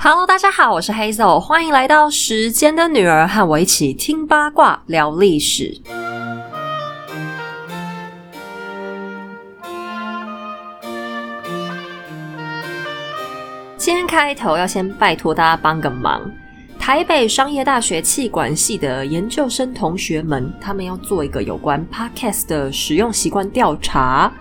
Hello，大家好，我是 Hazel，欢迎来到时间的女儿，和我一起听八卦、聊历史。今天开头要先拜托大家帮个忙，台北商业大学气管系的研究生同学们，他们要做一个有关 Podcast 的使用习惯调查。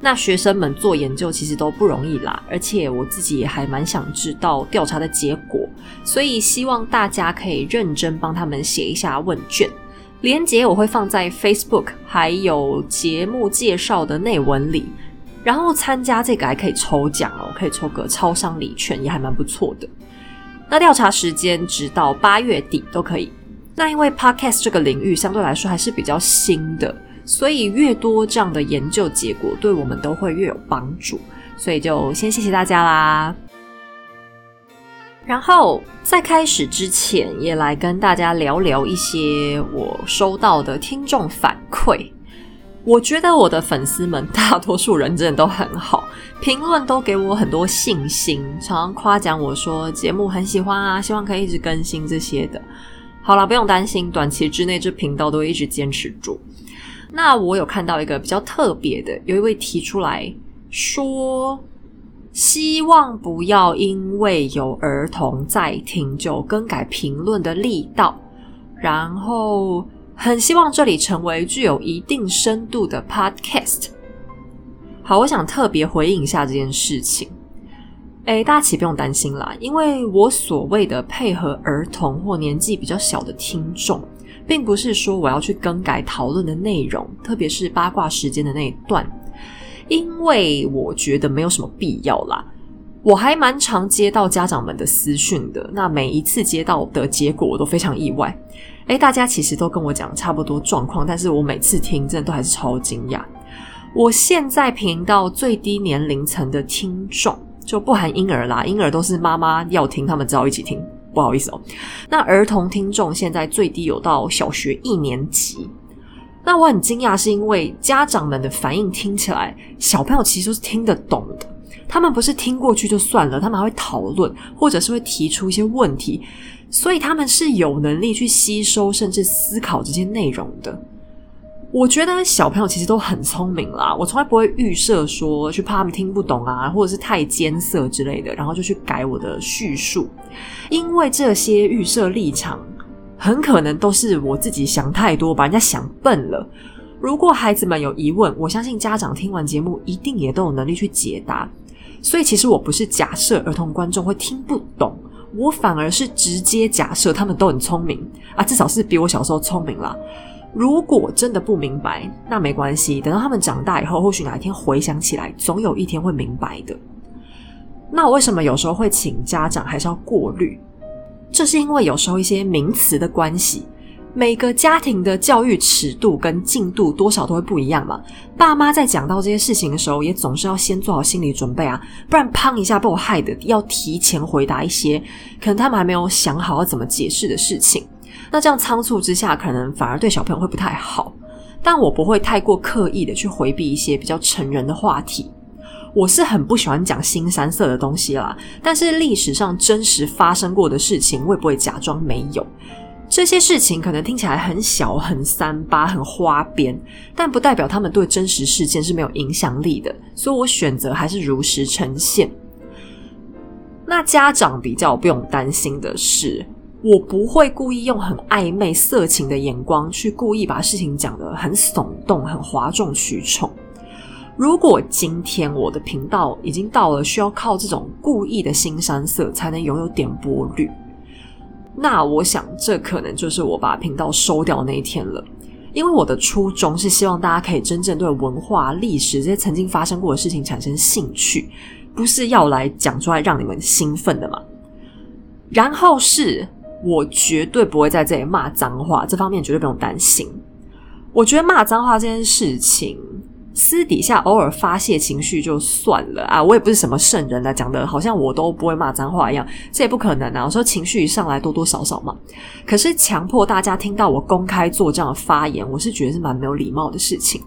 那学生们做研究其实都不容易啦，而且我自己也还蛮想知道调查的结果，所以希望大家可以认真帮他们写一下问卷。连结我会放在 Facebook，还有节目介绍的内文里。然后参加这个还可以抽奖哦，可以抽个超商礼券，也还蛮不错的。那调查时间直到八月底都可以。那因为 Podcast 这个领域相对来说还是比较新的。所以越多这样的研究结果，对我们都会越有帮助。所以就先谢谢大家啦。然后在开始之前，也来跟大家聊聊一些我收到的听众反馈。我觉得我的粉丝们大多数人真的都很好，评论都给我很多信心，常常夸奖我说节目很喜欢啊，希望可以一直更新这些的。好了，不用担心，短期之内这频道都会一直坚持住。那我有看到一个比较特别的，有一位提出来说，希望不要因为有儿童在听就更改评论的力道，然后很希望这里成为具有一定深度的 podcast。好，我想特别回应一下这件事情。哎，大家其实不用担心啦，因为我所谓的配合儿童或年纪比较小的听众。并不是说我要去更改讨论的内容，特别是八卦时间的那一段，因为我觉得没有什么必要啦。我还蛮常接到家长们的私讯的，那每一次接到的结果我都非常意外。诶，大家其实都跟我讲差不多状况，但是我每次听真的都还是超惊讶。我现在频道最低年龄层的听众就不含婴儿啦，婴儿都是妈妈要听，他们只好一起听。不好意思哦，那儿童听众现在最低有到小学一年级。那我很惊讶，是因为家长们的反应听起来，小朋友其实都是听得懂的。他们不是听过去就算了，他们还会讨论，或者是会提出一些问题，所以他们是有能力去吸收甚至思考这些内容的。我觉得小朋友其实都很聪明啦，我从来不会预设说去怕他们听不懂啊，或者是太艰涩之类的，然后就去改我的叙述，因为这些预设立场很可能都是我自己想太多，把人家想笨了。如果孩子们有疑问，我相信家长听完节目一定也都有能力去解答。所以其实我不是假设儿童观众会听不懂，我反而是直接假设他们都很聪明啊，至少是比我小时候聪明啦。如果真的不明白，那没关系。等到他们长大以后，或许哪一天回想起来，总有一天会明白的。那我为什么有时候会请家长还是要过滤？这是因为有时候一些名词的关系，每个家庭的教育尺度跟进度多少都会不一样嘛。爸妈在讲到这些事情的时候，也总是要先做好心理准备啊，不然砰一下被我害的，要提前回答一些可能他们还没有想好要怎么解释的事情。那这样仓促之下，可能反而对小朋友会不太好。但我不会太过刻意的去回避一些比较成人的话题。我是很不喜欢讲新三色的东西啦。但是历史上真实发生过的事情，我也不会假装没有。这些事情可能听起来很小、很三八、很花边，但不代表他们对真实事件是没有影响力的。所以我选择还是如实呈现。那家长比较不用担心的是。我不会故意用很暧昧、色情的眼光去故意把事情讲得很耸动、很哗众取宠。如果今天我的频道已经到了需要靠这种故意的新山色才能拥有点播率，那我想这可能就是我把频道收掉那一天了。因为我的初衷是希望大家可以真正对文化、历史这些曾经发生过的事情产生兴趣，不是要来讲出来让你们兴奋的嘛。然后是。我绝对不会在这里骂脏话，这方面绝对不用担心。我觉得骂脏话这件事情，私底下偶尔发泄情绪就算了啊。我也不是什么圣人啊，讲的好像我都不会骂脏话一样，这也不可能啊。我说情绪一上来多多少少嘛，可是强迫大家听到我公开做这样的发言，我是觉得是蛮没有礼貌的事情。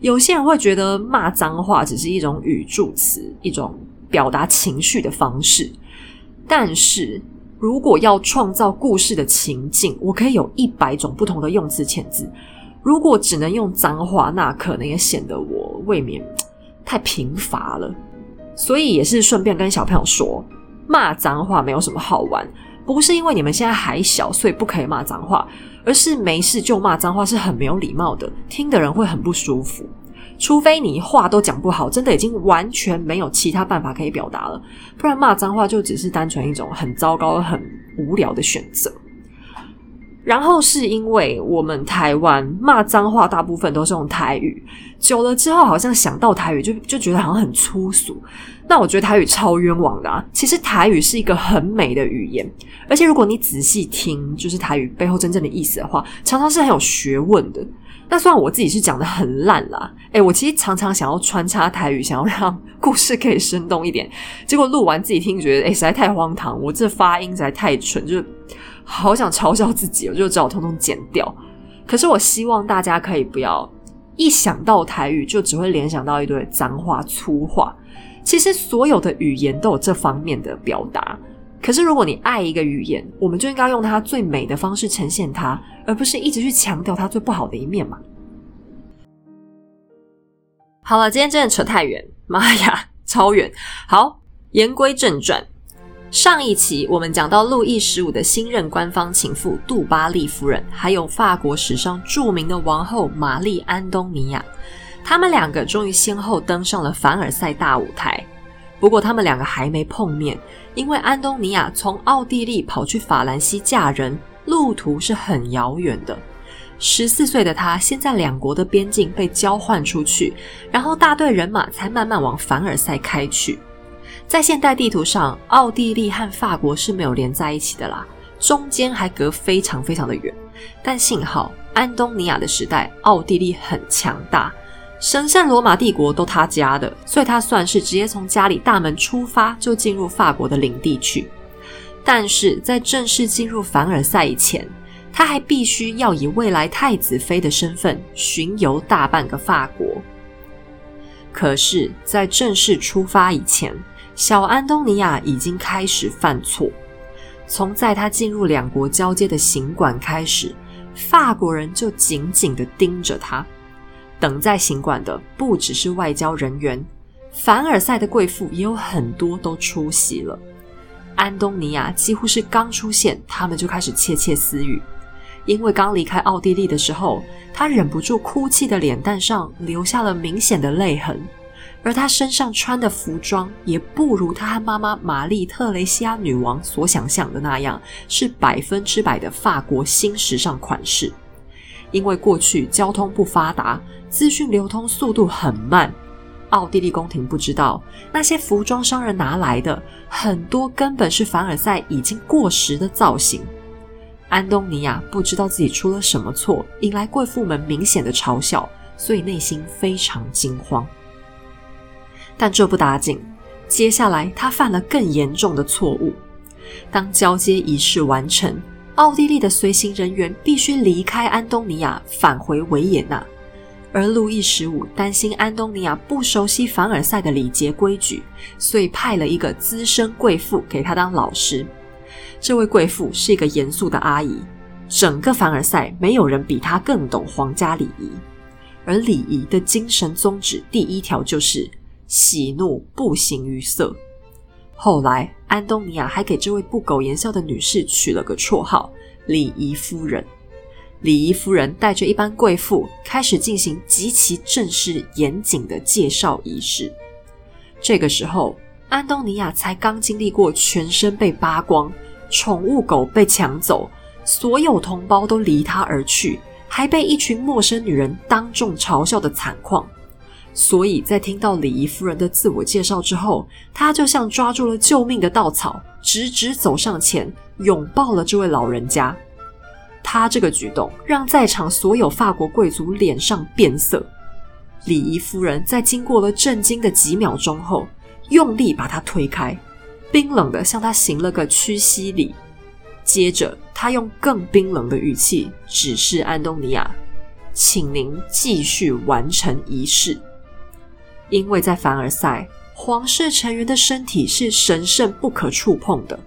有些人会觉得骂脏话只是一种语助词，一种表达情绪的方式。但是如果要创造故事的情境，我可以有一百种不同的用词遣字。如果只能用脏话，那可能也显得我未免太贫乏了。所以也是顺便跟小朋友说，骂脏话没有什么好玩，不是因为你们现在还小，所以不可以骂脏话，而是没事就骂脏话是很没有礼貌的，听的人会很不舒服。除非你话都讲不好，真的已经完全没有其他办法可以表达了，不然骂脏话就只是单纯一种很糟糕、很无聊的选择。然后是因为我们台湾骂脏话大部分都是用台语，久了之后好像想到台语就就觉得好像很粗俗。那我觉得台语超冤枉的啊！其实台语是一个很美的语言，而且如果你仔细听，就是台语背后真正的意思的话，常常是很有学问的。那虽然我自己是讲的很烂啦，诶我其实常常想要穿插台语，想要让故事可以生动一点，结果录完自己听，觉得诶实在太荒唐，我这发音实在太蠢，就好想嘲笑自己，我就只好通通剪掉。可是我希望大家可以不要一想到台语就只会联想到一堆脏话粗话，其实所有的语言都有这方面的表达。可是，如果你爱一个语言，我们就应该用它最美的方式呈现它，而不是一直去强调它最不好的一面嘛。好了，今天真的扯太远，妈呀，超远！好，言归正传，上一期我们讲到路易十五的新任官方情妇杜巴利夫人，还有法国史上著名的王后玛丽安东尼娅，他们两个终于先后登上了凡尔赛大舞台。不过，他们两个还没碰面，因为安东尼娅从奥地利跑去法兰西嫁人，路途是很遥远的。十四岁的她先在两国的边境被交换出去，然后大队人马才慢慢往凡尔赛开去。在现代地图上，奥地利和法国是没有连在一起的啦，中间还隔非常非常的远。但幸好，安东尼娅的时代，奥地利很强大。神圣罗马帝国都他家的，所以他算是直接从家里大门出发就进入法国的领地去。但是在正式进入凡尔赛以前，他还必须要以未来太子妃的身份巡游大半个法国。可是，在正式出发以前，小安东尼娅已经开始犯错。从在他进入两国交接的行馆开始，法国人就紧紧的盯着他。等在行馆的不只是外交人员，凡尔赛的贵妇也有很多都出席了。安东尼娅几乎是刚出现，他们就开始窃窃私语，因为刚离开奥地利的时候，她忍不住哭泣的脸蛋上留下了明显的泪痕，而她身上穿的服装也不如她和妈妈玛丽特雷西亚女王所想象的那样，是百分之百的法国新时尚款式。因为过去交通不发达，资讯流通速度很慢，奥地利宫廷不知道那些服装商人拿来的很多根本是凡尔赛已经过时的造型。安东尼娅不知道自己出了什么错，引来贵妇们明显的嘲笑，所以内心非常惊慌。但这不打紧，接下来他犯了更严重的错误。当交接仪式完成。奥地利的随行人员必须离开安东尼娅，返回维也纳。而路易十五担心安东尼娅不熟悉凡尔赛的礼节规矩，所以派了一个资深贵妇给她当老师。这位贵妇是一个严肃的阿姨，整个凡尔赛没有人比她更懂皇家礼仪。而礼仪的精神宗旨第一条就是喜怒不形于色。后来，安东尼娅还给这位不苟言笑的女士取了个绰号“礼仪夫人”。礼仪夫人带着一班贵妇，开始进行极其正式严谨的介绍仪式。这个时候，安东尼娅才刚经历过全身被扒光、宠物狗被抢走、所有同胞都离她而去，还被一群陌生女人当众嘲笑的惨况。所以在听到礼仪夫人的自我介绍之后，他就像抓住了救命的稻草，直直走上前，拥抱了这位老人家。他这个举动让在场所有法国贵族脸上变色。礼仪夫人在经过了震惊的几秒钟后，用力把他推开，冰冷的向他行了个屈膝礼。接着，他用更冰冷的语气指示安东尼娅：“请您继续完成仪式。”因为在凡尔赛，皇室成员的身体是神圣不可触碰的，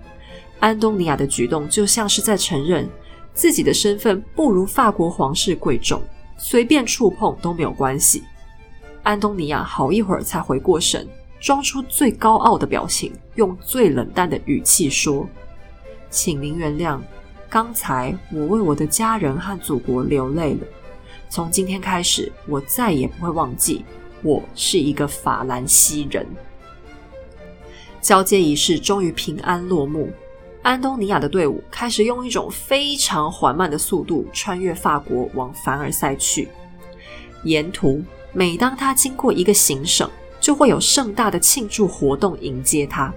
安东尼亚的举动就像是在承认自己的身份不如法国皇室贵重，随便触碰都没有关系。安东尼亚好一会儿才回过神，装出最高傲的表情，用最冷淡的语气说：“请您原谅，刚才我为我的家人和祖国流泪了。从今天开始，我再也不会忘记，我是一个法兰西人。”交接仪式终于平安落幕。安东尼亚的队伍开始用一种非常缓慢的速度穿越法国，往凡尔赛去。沿途，每当他经过一个行省，就会有盛大的庆祝活动迎接他。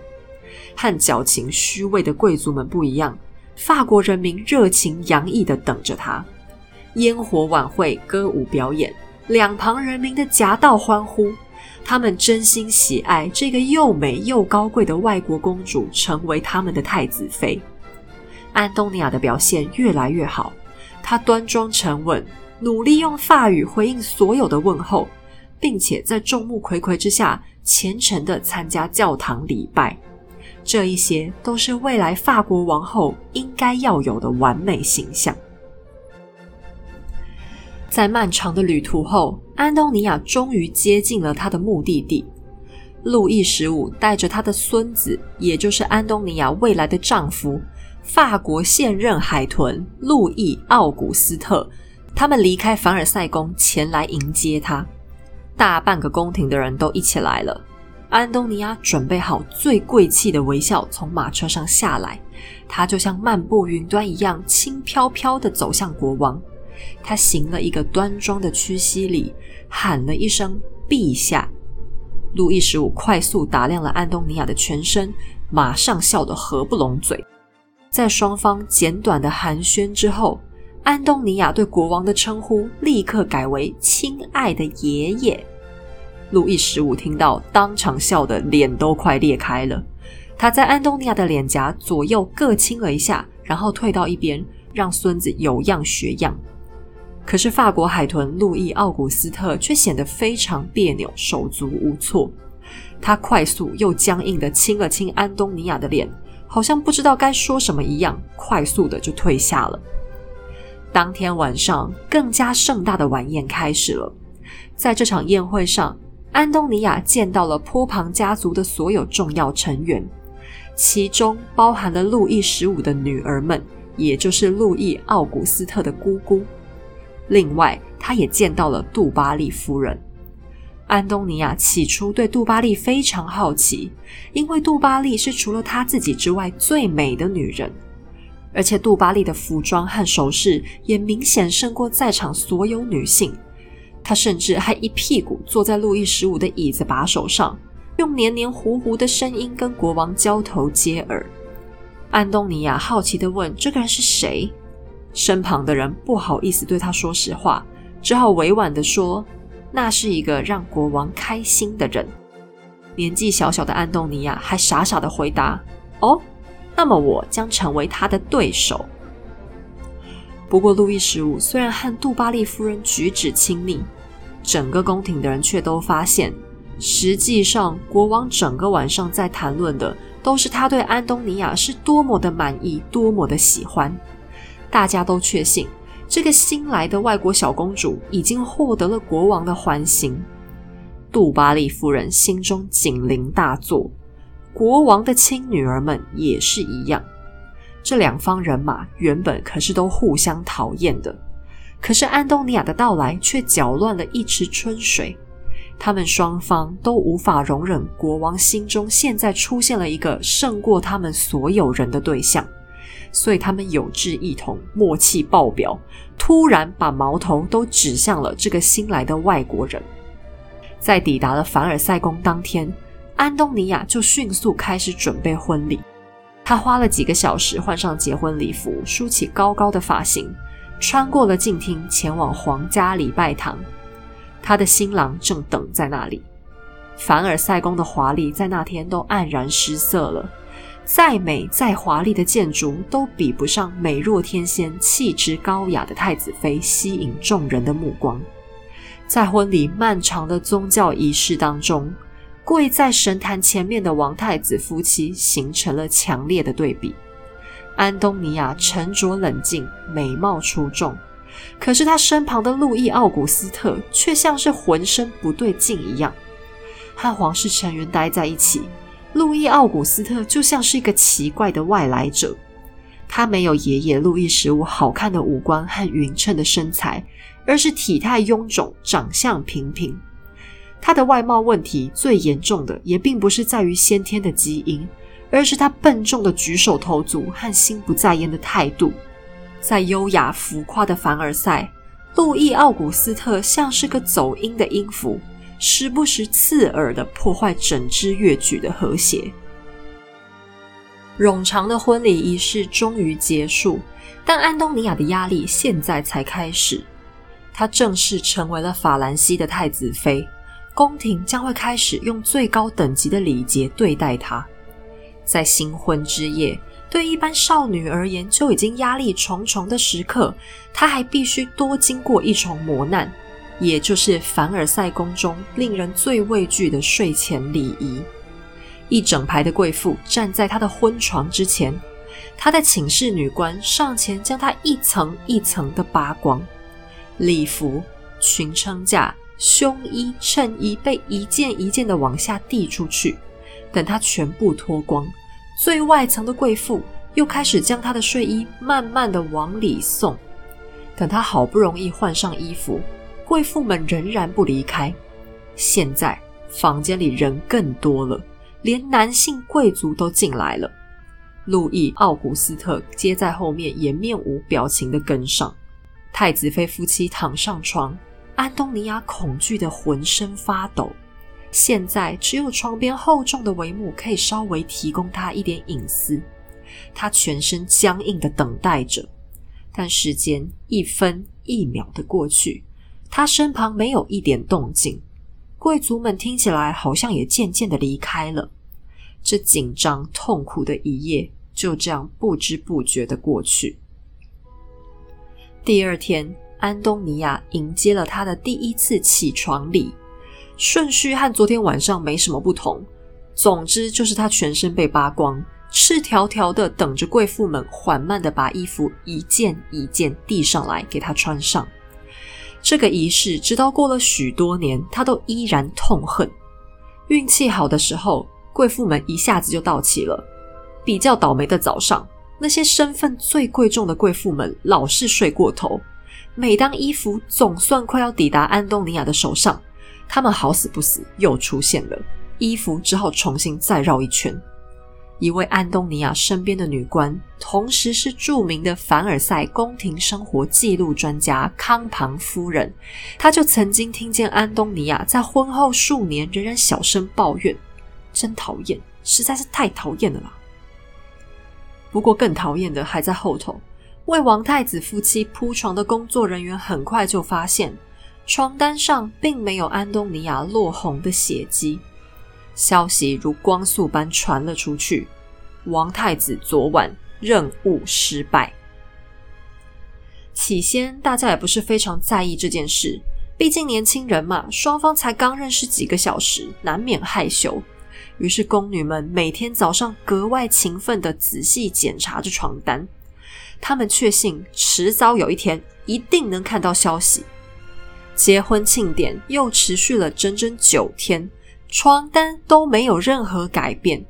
和矫情虚伪的贵族们不一样，法国人民热情洋溢的等着他。烟火晚会、歌舞表演，两旁人民的夹道欢呼。他们真心喜爱这个又美又高贵的外国公主成为他们的太子妃。安东尼亚的表现越来越好，她端庄沉稳，努力用法语回应所有的问候，并且在众目睽睽之下虔诚的参加教堂礼拜。这一些都是未来法国王后应该要有的完美形象。在漫长的旅途后，安东尼亚终于接近了他的目的地。路易十五带着他的孙子，也就是安东尼亚未来的丈夫——法国现任海豚路易奥古斯特，他们离开凡尔赛宫前来迎接他。大半个宫廷的人都一起来了。安东尼亚准备好最贵气的微笑，从马车上下来，他就像漫步云端一样，轻飘飘地走向国王。他行了一个端庄的屈膝礼，喊了一声“陛下”。路易十五快速打量了安东尼亚的全身，马上笑得合不拢嘴。在双方简短的寒暄之后，安东尼亚对国王的称呼立刻改为“亲爱的爷爷”。路易十五听到，当场笑得脸都快裂开了。他在安东尼亚的脸颊左右各亲了一下，然后退到一边，让孙子有样学样。可是法国海豚路易奥古斯特却显得非常别扭，手足无措。他快速又僵硬的亲了亲安东尼亚的脸，好像不知道该说什么一样，快速的就退下了。当天晚上，更加盛大的晚宴开始了。在这场宴会上，安东尼亚见到了波旁家族的所有重要成员，其中包含了路易十五的女儿们，也就是路易奥古斯特的姑姑。另外，他也见到了杜巴利夫人。安东尼亚起初对杜巴利非常好奇，因为杜巴利是除了她自己之外最美的女人，而且杜巴利的服装和首饰也明显胜过在场所有女性。她甚至还一屁股坐在路易十五的椅子把手上，用黏黏糊糊的声音跟国王交头接耳。安东尼亚好奇的问：“这个人是谁？”身旁的人不好意思对他说实话，只好委婉的说：“那是一个让国王开心的人。”年纪小小的安东尼亚还傻傻的回答：“哦，那么我将成为他的对手。”不过，路易十五虽然和杜巴利夫人举止亲密，整个宫廷的人却都发现，实际上国王整个晚上在谈论的都是他对安东尼亚是多么的满意，多么的喜欢。大家都确信，这个新来的外国小公主已经获得了国王的欢心。杜巴利夫人心中警铃大作，国王的亲女儿们也是一样。这两方人马原本可是都互相讨厌的，可是安东尼亚的到来却搅乱了一池春水。他们双方都无法容忍国王心中现在出现了一个胜过他们所有人的对象。所以他们有志一同，默契爆表，突然把矛头都指向了这个新来的外国人。在抵达了凡尔赛宫当天，安东尼亚就迅速开始准备婚礼。他花了几个小时换上结婚礼服，梳起高高的发型，穿过了静厅，前往皇家礼拜堂。他的新郎正等在那里。凡尔赛宫的华丽在那天都黯然失色了。再美再华丽的建筑都比不上美若天仙、气质高雅的太子妃吸引众人的目光。在婚礼漫长的宗教仪式当中，跪在神坛前面的王太子夫妻形成了强烈的对比。安东尼娅沉着冷静，美貌出众。可是他身旁的路易奥古斯特却像是浑身不对劲一样，和皇室成员待在一起，路易奥古斯特就像是一个奇怪的外来者。他没有爷爷路易十五好看的五官和匀称的身材，而是体态臃肿、长相平平。他的外貌问题最严重的，也并不是在于先天的基因，而是他笨重的举手投足和心不在焉的态度。在优雅浮夸的凡尔赛，路易奥古斯特像是个走音的音符，时不时刺耳的破坏整支乐曲的和谐。冗长的婚礼仪式终于结束，但安东尼娅的压力现在才开始。她正式成为了法兰西的太子妃，宫廷将会开始用最高等级的礼节对待她。在新婚之夜。对一般少女而言，就已经压力重重的时刻，她还必须多经过一重磨难，也就是凡尔赛宫中令人最畏惧的睡前礼仪。一整排的贵妇站在她的婚床之前，她的寝室女官上前将她一层一层的扒光，礼服、裙撑架、胸衣、衬衣被一件一件的往下递出去，等她全部脱光。最外层的贵妇又开始将她的睡衣慢慢的往里送。等她好不容易换上衣服，贵妇们仍然不离开。现在房间里人更多了，连男性贵族都进来了。路易奥古斯特接在后面，也面无表情的跟上。太子妃夫妻躺上床，安东尼娅恐惧的浑身发抖。现在只有床边厚重的帷幕可以稍微提供他一点隐私。他全身僵硬的等待着，但时间一分一秒的过去，他身旁没有一点动静。贵族们听起来好像也渐渐的离开了。这紧张痛苦的一夜就这样不知不觉的过去。第二天，安东尼娅迎接了他的第一次起床礼。顺序和昨天晚上没什么不同，总之就是他全身被扒光，赤条条的等着贵妇们缓慢的把衣服一件一件递上来给他穿上。这个仪式直到过了许多年，他都依然痛恨。运气好的时候，贵妇们一下子就到齐了；比较倒霉的早上，那些身份最贵重的贵妇们老是睡过头。每当衣服总算快要抵达安东尼亚的手上，他们好死不死又出现了，衣服只好重新再绕一圈。一位安东尼娅身边的女官，同时是著名的凡尔赛宫廷生活记录专家康庞夫人，她就曾经听见安东尼娅在婚后数年仍然小声抱怨：“真讨厌，实在是太讨厌了啦。”不过更讨厌的还在后头，为王太子夫妻铺床的工作人员很快就发现。床单上并没有安东尼娅落红的血迹，消息如光速般传了出去。王太子昨晚任务失败。起先大家也不是非常在意这件事，毕竟年轻人嘛，双方才刚认识几个小时，难免害羞。于是宫女们每天早上格外勤奋的仔细检查着床单，他们确信迟早有一天一定能看到消息。结婚庆典又持续了整整九天，床单都没有任何改变。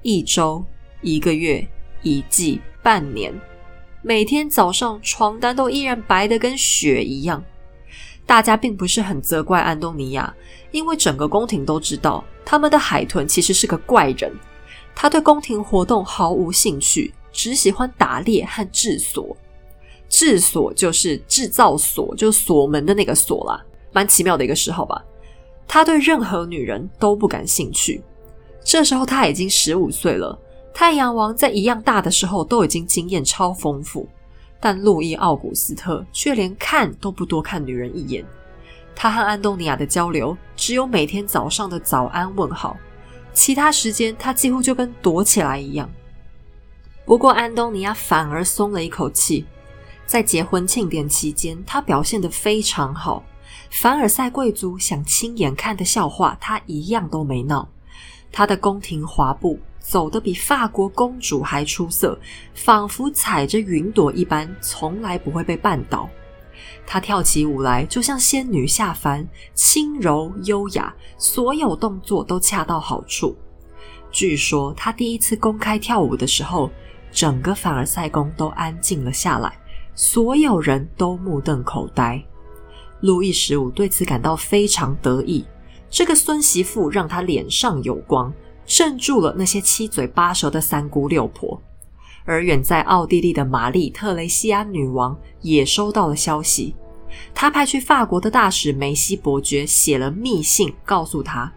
一周、一个月、一季、半年，每天早上床单都依然白的跟雪一样。大家并不是很责怪安东尼亚，因为整个宫廷都知道他们的海豚其实是个怪人。他对宫廷活动毫无兴趣，只喜欢打猎和治所。制锁就是制造锁，就锁门的那个锁啦，蛮奇妙的一个嗜好吧。他对任何女人都不感兴趣。这时候他已经十五岁了，太阳王在一样大的时候都已经经验超丰富，但路易奥古斯特却连看都不多看女人一眼。他和安东尼亚的交流只有每天早上的早安问好，其他时间他几乎就跟躲起来一样。不过安东尼亚反而松了一口气。在结婚庆典期间，他表现得非常好。凡尔赛贵族想亲眼看的笑话，他一样都没闹。他的宫廷滑步走得比法国公主还出色，仿佛踩着云朵一般，从来不会被绊倒。她跳起舞来就像仙女下凡，轻柔优雅，所有动作都恰到好处。据说她第一次公开跳舞的时候，整个凡尔赛宫都安静了下来，所有人都目瞪口呆。路易十五对此感到非常得意，这个孙媳妇让他脸上有光。镇住了那些七嘴八舌的三姑六婆，而远在奥地利的玛丽特雷西安女王也收到了消息。她派去法国的大使梅西伯爵写了密信，告诉他：“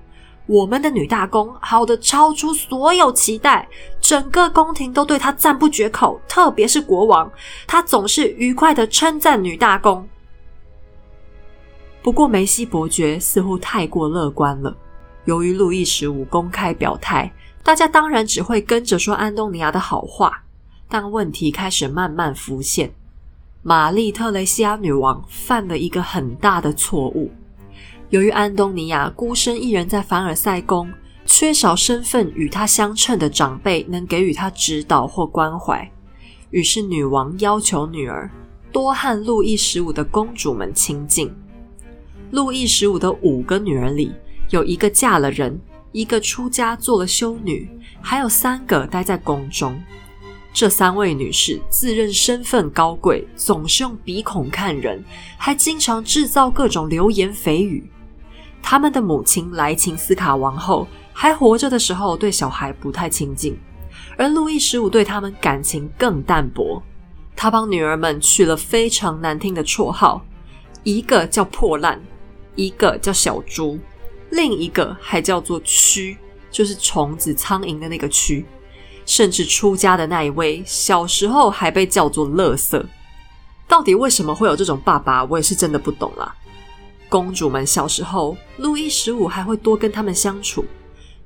我们的女大公好的超出所有期待，整个宫廷都对她赞不绝口，特别是国王，他总是愉快的称赞女大公。”不过梅西伯爵似乎太过乐观了。由于路易十五公开表态，大家当然只会跟着说安东尼亚的好话。但问题开始慢慢浮现：玛丽特雷西亚女王犯了一个很大的错误。由于安东尼亚孤身一人在凡尔赛宫，缺少身份与他相称的长辈能给予他指导或关怀，于是女王要求女儿多和路易十五的公主们亲近。路易十五的五个女儿里，有一个嫁了人，一个出家做了修女，还有三个待在宫中。这三位女士自认身份高贵，总是用鼻孔看人，还经常制造各种流言蜚语。他们的母亲莱琴斯卡王后还活着的时候，对小孩不太亲近，而路易十五对他们感情更淡薄。他帮女儿们取了非常难听的绰号，一个叫破烂，一个叫小猪。另一个还叫做蛆，就是虫子、苍蝇的那个蛆。甚至出家的那一位，小时候还被叫做垃圾。到底为什么会有这种爸爸，我也是真的不懂啦。公主们小时候，路易十五还会多跟他们相处。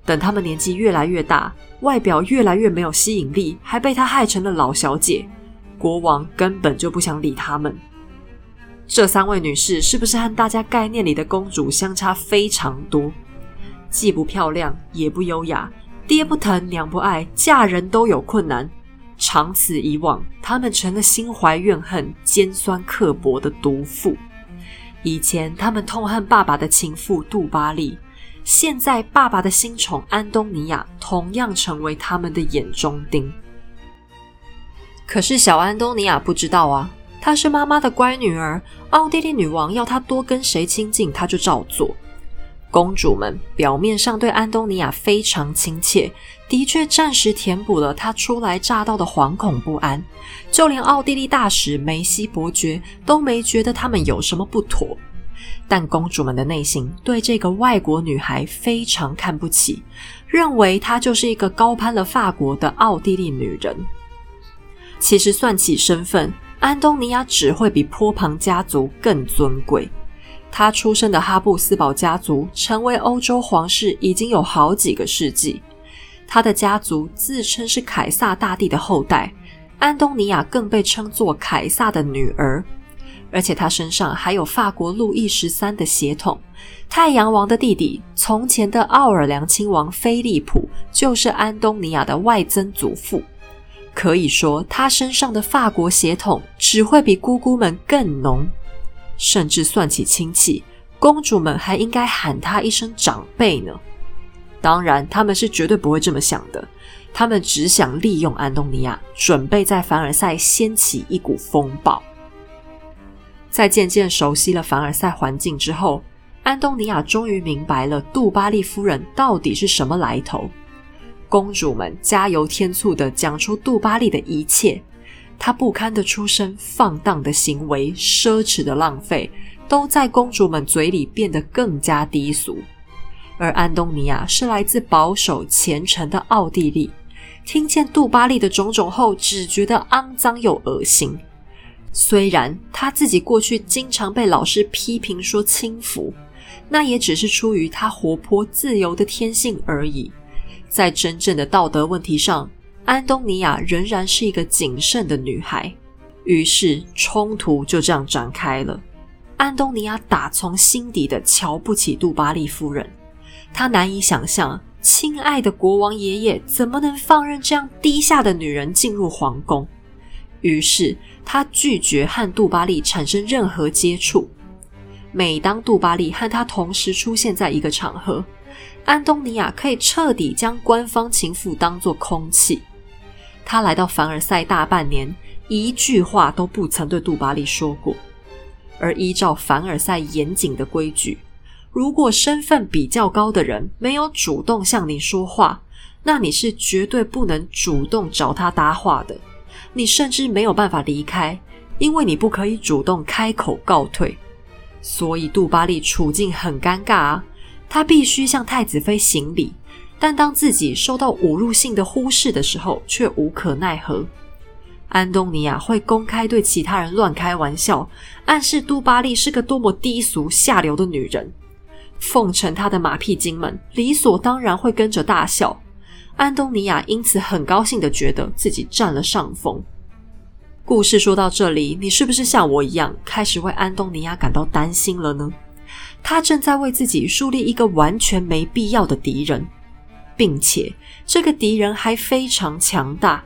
等他们年纪越来越大，外表越来越没有吸引力，还被他害成了老小姐。国王根本就不想理他们。这三位女士是不是和大家概念里的公主相差非常多？既不漂亮，也不优雅，爹不疼，娘不爱，嫁人都有困难。长此以往，她们成了心怀怨恨、尖酸刻薄的毒妇。以前她们痛恨爸爸的情妇杜巴利，现在爸爸的新宠安东尼娅同样成为他们的眼中钉。可是小安东尼娅不知道啊。她是妈妈的乖女儿，奥地利女王要她多跟谁亲近，她就照做。公主们表面上对安东尼娅非常亲切，的确暂时填补了她初来乍到的惶恐不安。就连奥地利大使梅西伯爵都没觉得他们有什么不妥。但公主们的内心对这个外国女孩非常看不起，认为她就是一个高攀了法国的奥地利女人。其实算起身份，安东尼娅只会比波旁家族更尊贵。他出生的哈布斯堡家族成为欧洲皇室已经有好几个世纪。他的家族自称是凯撒大帝的后代，安东尼娅更被称作凯撒的女儿。而且他身上还有法国路易十三的血统，太阳王的弟弟，从前的奥尔良亲王菲利普就是安东尼娅的外曾祖父。可以说，他身上的法国血统只会比姑姑们更浓，甚至算起亲戚，公主们还应该喊他一声长辈呢。当然，他们是绝对不会这么想的，他们只想利用安东尼娅，准备在凡尔赛掀起一股风暴。在渐渐熟悉了凡尔赛环境之后，安东尼娅终于明白了杜巴利夫人到底是什么来头。公主们加油添醋的讲出杜巴利的一切，她不堪的出身、放荡的行为、奢侈的浪费，都在公主们嘴里变得更加低俗。而安东尼娅是来自保守虔诚的奥地利，听见杜巴利的种种后，只觉得肮脏又恶心。虽然她自己过去经常被老师批评说轻浮，那也只是出于她活泼自由的天性而已。在真正的道德问题上，安东尼娅仍然是一个谨慎的女孩。于是冲突就这样展开了。安东尼娅打从心底的瞧不起杜巴利夫人，她难以想象亲爱的国王爷爷怎么能放任这样低下的女人进入皇宫？于是他拒绝和杜巴利产生任何接触。每当杜巴利和他同时出现在一个场合，安东尼亚可以彻底将官方情妇当作空气。他来到凡尔赛大半年，一句话都不曾对杜巴利说过。而依照凡尔赛严谨的规矩。如果身份比较高的人没有主动向你说话，那你是绝对不能主动找他搭话的。你甚至没有办法离开，因为你不可以主动开口告退。所以杜巴利处境很尴尬啊，他必须向太子妃行礼，但当自己受到侮辱性的忽视的时候，却无可奈何。安东尼亚会公开对其他人乱开玩笑，暗示杜巴利是个多么低俗下流的女人。奉承他的马屁精们理所当然会跟着大笑，安东尼亚因此很高兴的觉得自己占了上风。故事说到这里，你是不是像我一样开始为安东尼亚感到担心了呢？他正在为自己树立一个完全没必要的敌人，并且这个敌人还非常强大。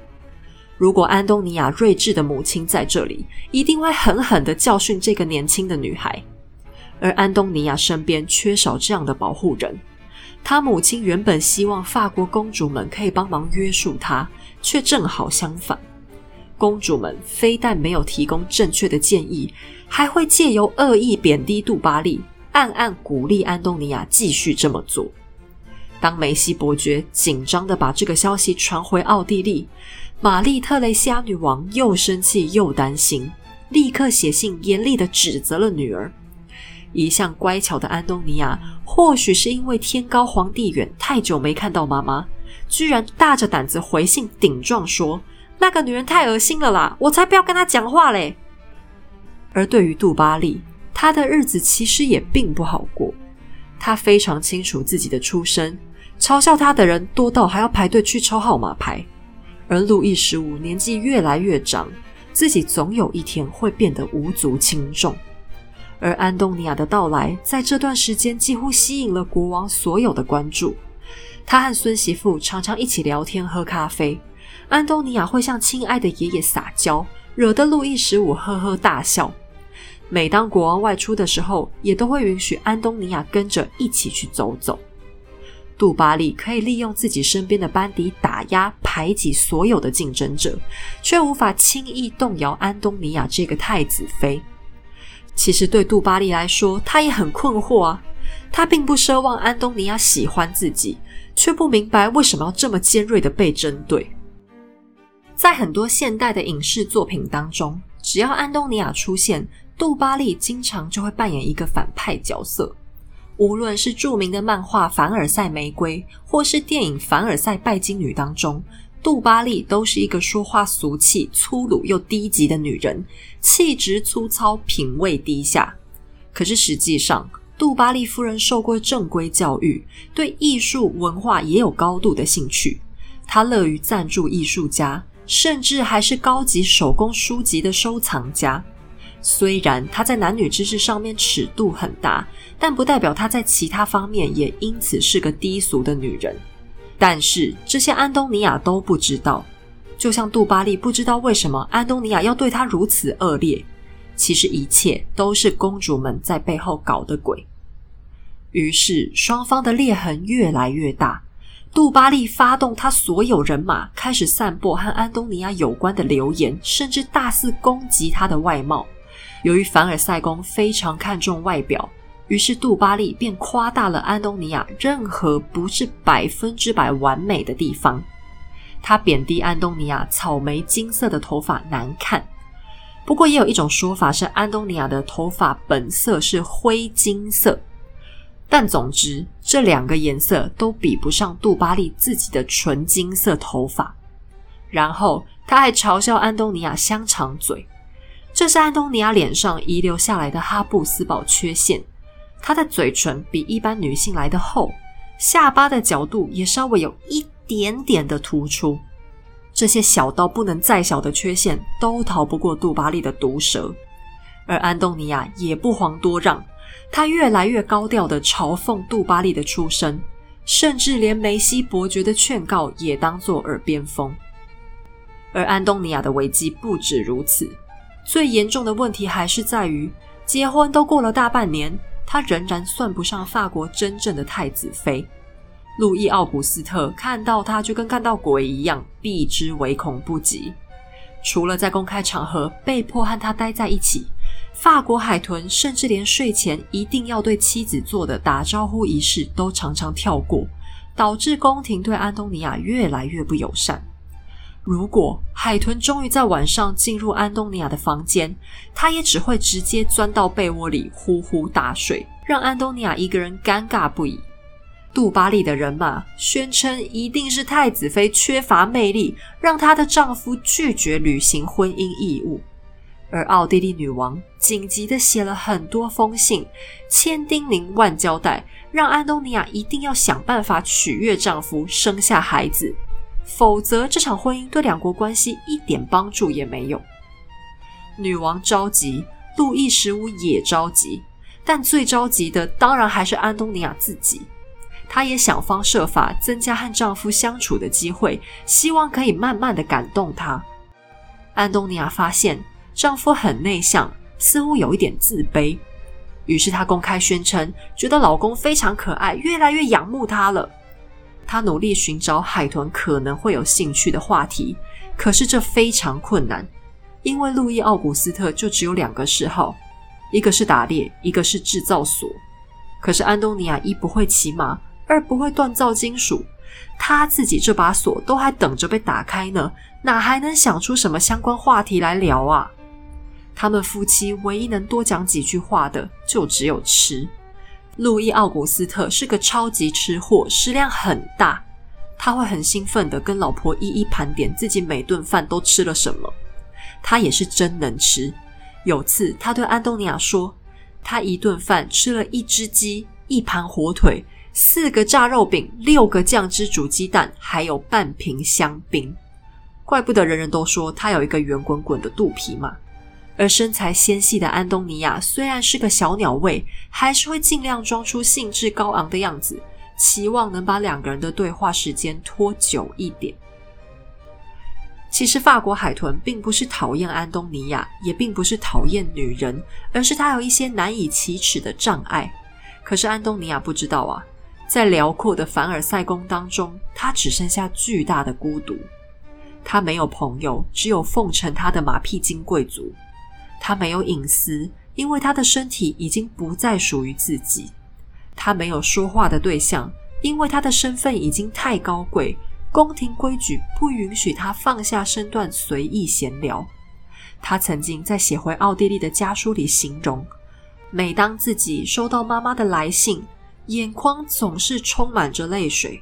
如果安东尼亚睿智的母亲在这里，一定会狠狠的教训这个年轻的女孩。而安东尼亚身边缺少这样的保护人，他母亲原本希望法国公主们可以帮忙约束他，却正好相反。公主们非但没有提供正确的建议，还会借由恶意贬低杜巴利，暗暗鼓励安东尼亚继续这么做。当梅西伯爵紧张的把这个消息传回奥地利，玛丽特雷西亚女王又生气又担心，立刻写信严厉的指责了女儿。一向乖巧的安东尼亚，或许是因为天高皇帝远，太久没看到妈妈，居然大着胆子回信顶撞说：“那个女人太恶心了啦，我才不要跟她讲话嘞。”而对于杜巴利，他的日子其实也并不好过。他非常清楚自己的出身，嘲笑他的人多到还要排队去抽号码牌。而路易十五年纪越来越长，自己总有一天会变得无足轻重。而安东尼亚的到来，在这段时间几乎吸引了国王所有的关注。他和孙媳妇常常一起聊天、喝咖啡。安东尼亚会向亲爱的爷爷撒娇，惹得路易十五呵呵大笑。每当国王外出的时候，也都会允许安东尼亚跟着一起去走走。杜巴利可以利用自己身边的班底打压、排挤所有的竞争者，却无法轻易动摇安东尼亚这个太子妃。其实对杜巴利来说，他也很困惑啊。他并不奢望安东尼亚喜欢自己，却不明白为什么要这么尖锐的被针对。在很多现代的影视作品当中，只要安东尼亚出现，杜巴利经常就会扮演一个反派角色。无论是著名的漫画《凡尔赛玫瑰》，或是电影《凡尔赛拜金女》当中。杜巴利都是一个说话俗气、粗鲁又低级的女人，气质粗糙，品味低下。可是实际上，杜巴利夫人受过正规教育，对艺术文化也有高度的兴趣。她乐于赞助艺术家，甚至还是高级手工书籍的收藏家。虽然她在男女之事上面尺度很大，但不代表她在其他方面也因此是个低俗的女人。但是这些安东尼亚都不知道，就像杜巴利不知道为什么安东尼亚要对他如此恶劣。其实一切都是公主们在背后搞的鬼。于是双方的裂痕越来越大。杜巴利发动他所有人马，开始散播和安东尼亚有关的流言，甚至大肆攻击他的外貌。由于凡尔赛宫非常看重外表。于是杜巴利便夸大了安东尼亚任何不是百分之百完美的地方。他贬低安东尼亚草莓金色的头发难看。不过也有一种说法是安东尼亚的头发本色是灰金色。但总之这两个颜色都比不上杜巴利自己的纯金色头发。然后他还嘲笑安东尼亚香肠嘴，这是安东尼亚脸上遗留下来的哈布斯堡缺陷。她的嘴唇比一般女性来的厚，下巴的角度也稍微有一点点的突出。这些小到不能再小的缺陷，都逃不过杜巴利的毒舌。而安东尼亚也不遑多让，他越来越高调的嘲讽杜巴利的出身，甚至连梅西伯爵的劝告也当作耳边风。而安东尼亚的危机不止如此，最严重的问题还是在于，结婚都过了大半年，她仍然算不上法国真正的太子妃。路易奥古斯特看到她就跟看到鬼一样，避之唯恐不及。除了在公开场合被迫和他待在一起，法国海豚甚至连睡前一定要对妻子做的打招呼仪式都常常跳过，导致宫廷对安东尼亚越来越不友善。如果海豚终于在晚上进入安东尼亚的房间，他也只会直接钻到被窝里呼呼大睡，让安东尼亚一个人尴尬不已。杜巴利的人马宣称，一定是太子妃缺乏魅力，让她的丈夫拒绝履行婚姻义务。而奥地利女王紧急的写了很多封信，千叮咛万交代，让安东尼亚一定要想办法取悦丈夫，生下孩子，否则这场婚姻对两国关系一点帮助也没有。女王着急，路易十五也着急，但最着急的当然还是安东尼亚自己。她也想方设法增加和丈夫相处的机会，希望可以慢慢的感动他。安东尼亚发现丈夫很内向，似乎有一点自卑，于是她公开宣称，觉得老公非常可爱，越来越仰慕他了。他努力寻找海豚可能会有兴趣的话题，可是这非常困难，因为路易奥古斯特就只有两个嗜好，一个是打猎，一个是制造锁。可是安东尼亚一不会骑马。二不会锻造金属，他自己这把锁都还等着被打开呢，哪还能想出什么相关话题来聊啊？他们夫妻唯一能多讲几句话的，就只有吃。路易奥古斯特是个超级吃货，食量很大，他会很兴奋的跟老婆一一盘点自己每顿饭都吃了什么。他也是真能吃。有次他对安东尼亚说，他一顿饭吃了一只鸡，一盘火腿。四个炸肉饼，六个酱汁煮鸡蛋，还有半瓶香槟。怪不得人人都说他有一个圆滚滚的肚皮嘛。而身材纤细的安东尼亚虽然是个小鸟胃，还是会尽量装出兴致高昂的样子，期望能把两个人的对话时间拖久一点。其实法国海豚并不是讨厌安东尼亚，也并不是讨厌女人，而是他有一些难以启齿的障碍。可是安东尼亚不知道啊。在辽阔的凡尔赛宫当中，他只剩下巨大的孤独。他没有朋友，只有奉承他的马屁精贵族。他没有隐私，因为他的身体已经不再属于自己。他没有说话的对象，因为他的身份已经太高贵，宫廷规矩不允许他放下身段随意闲聊。他曾经在写回奥地利的家书里形容：每当自己收到妈妈的来信。眼眶总是充满着泪水，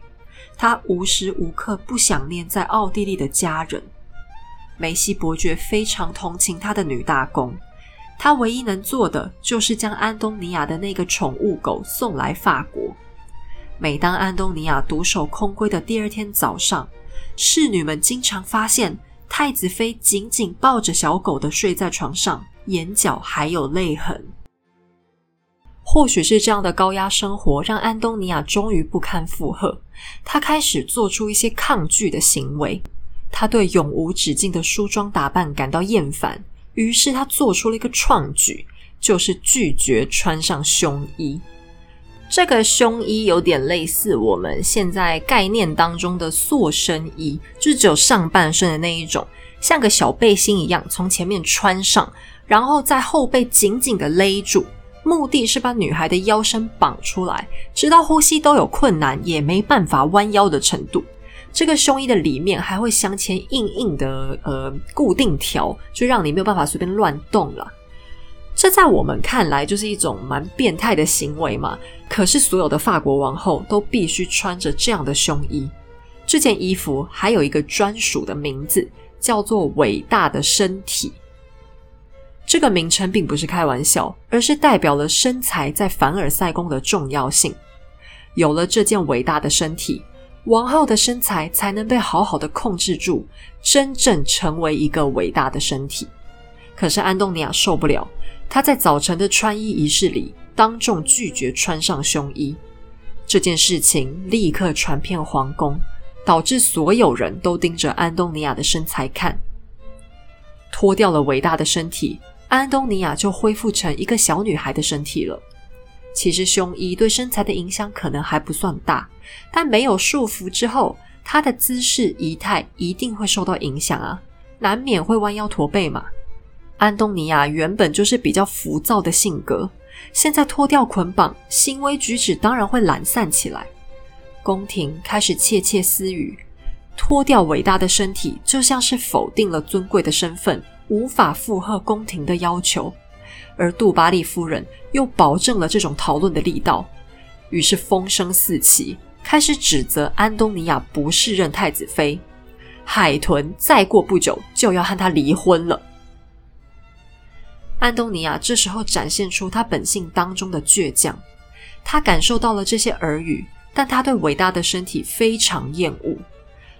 他无时无刻不想念在奥地利的家人。梅西伯爵非常同情他的女大公，他唯一能做的就是将安东尼亚的那个宠物狗送来法国。每当安东尼亚独守空闺的第二天早上，侍女们经常发现太子妃紧紧抱着小狗的睡在床上，眼角还有泪痕。或许是这样的高压生活让安东尼亚终于不堪负荷，他开始做出一些抗拒的行为。他对永无止境的梳妆打扮感到厌烦，于是他做出了一个创举，就是拒绝穿上胸衣。这个胸衣有点类似我们现在概念当中的塑身衣，就是只有上半身的那一种，像个小背心一样从前面穿上，然后在后背紧紧的勒住。目的是把女孩的腰身绑出来，直到呼吸都有困难也没办法弯腰的程度。这个胸衣的里面还会镶嵌硬硬的呃固定条，就让你没有办法随便乱动了。这在我们看来就是一种蛮变态的行为嘛。可是所有的法国王后都必须穿着这样的胸衣。这件衣服还有一个专属的名字，叫做“伟大的身体”。这个名称并不是开玩笑，而是代表了身材在凡尔赛宫的重要性。有了这件伟大的身体，王后的身材才能被好好的控制住，真正成为一个伟大的身体。可是安东尼亚受不了，他在早晨的穿衣仪式里当众拒绝穿上胸衣。这件事情立刻传遍皇宫，导致所有人都盯着安东尼亚的身材看。脱掉了伟大的身体，安东尼亚就恢复成一个小女孩的身体了。其实胸衣对身材的影响可能还不算大，但没有束缚之后，她的姿势仪态一定会受到影响啊，难免会弯腰驼背嘛。安东尼亚原本就是比较浮躁的性格，现在脱掉捆绑，行为举止当然会懒散起来。宫廷开始窃窃私语，脱掉伟大的身体，就像是否定了尊贵的身份，无法附和宫廷的要求。而杜巴利夫人又保证了这种讨论的力道，于是风声四起，开始指责安东尼亚不是任太子妃。海豚再过不久就要和他离婚了。安东尼亚这时候展现出他本性当中的倔强，他感受到了这些耳语，但他对伟大的身体非常厌恶。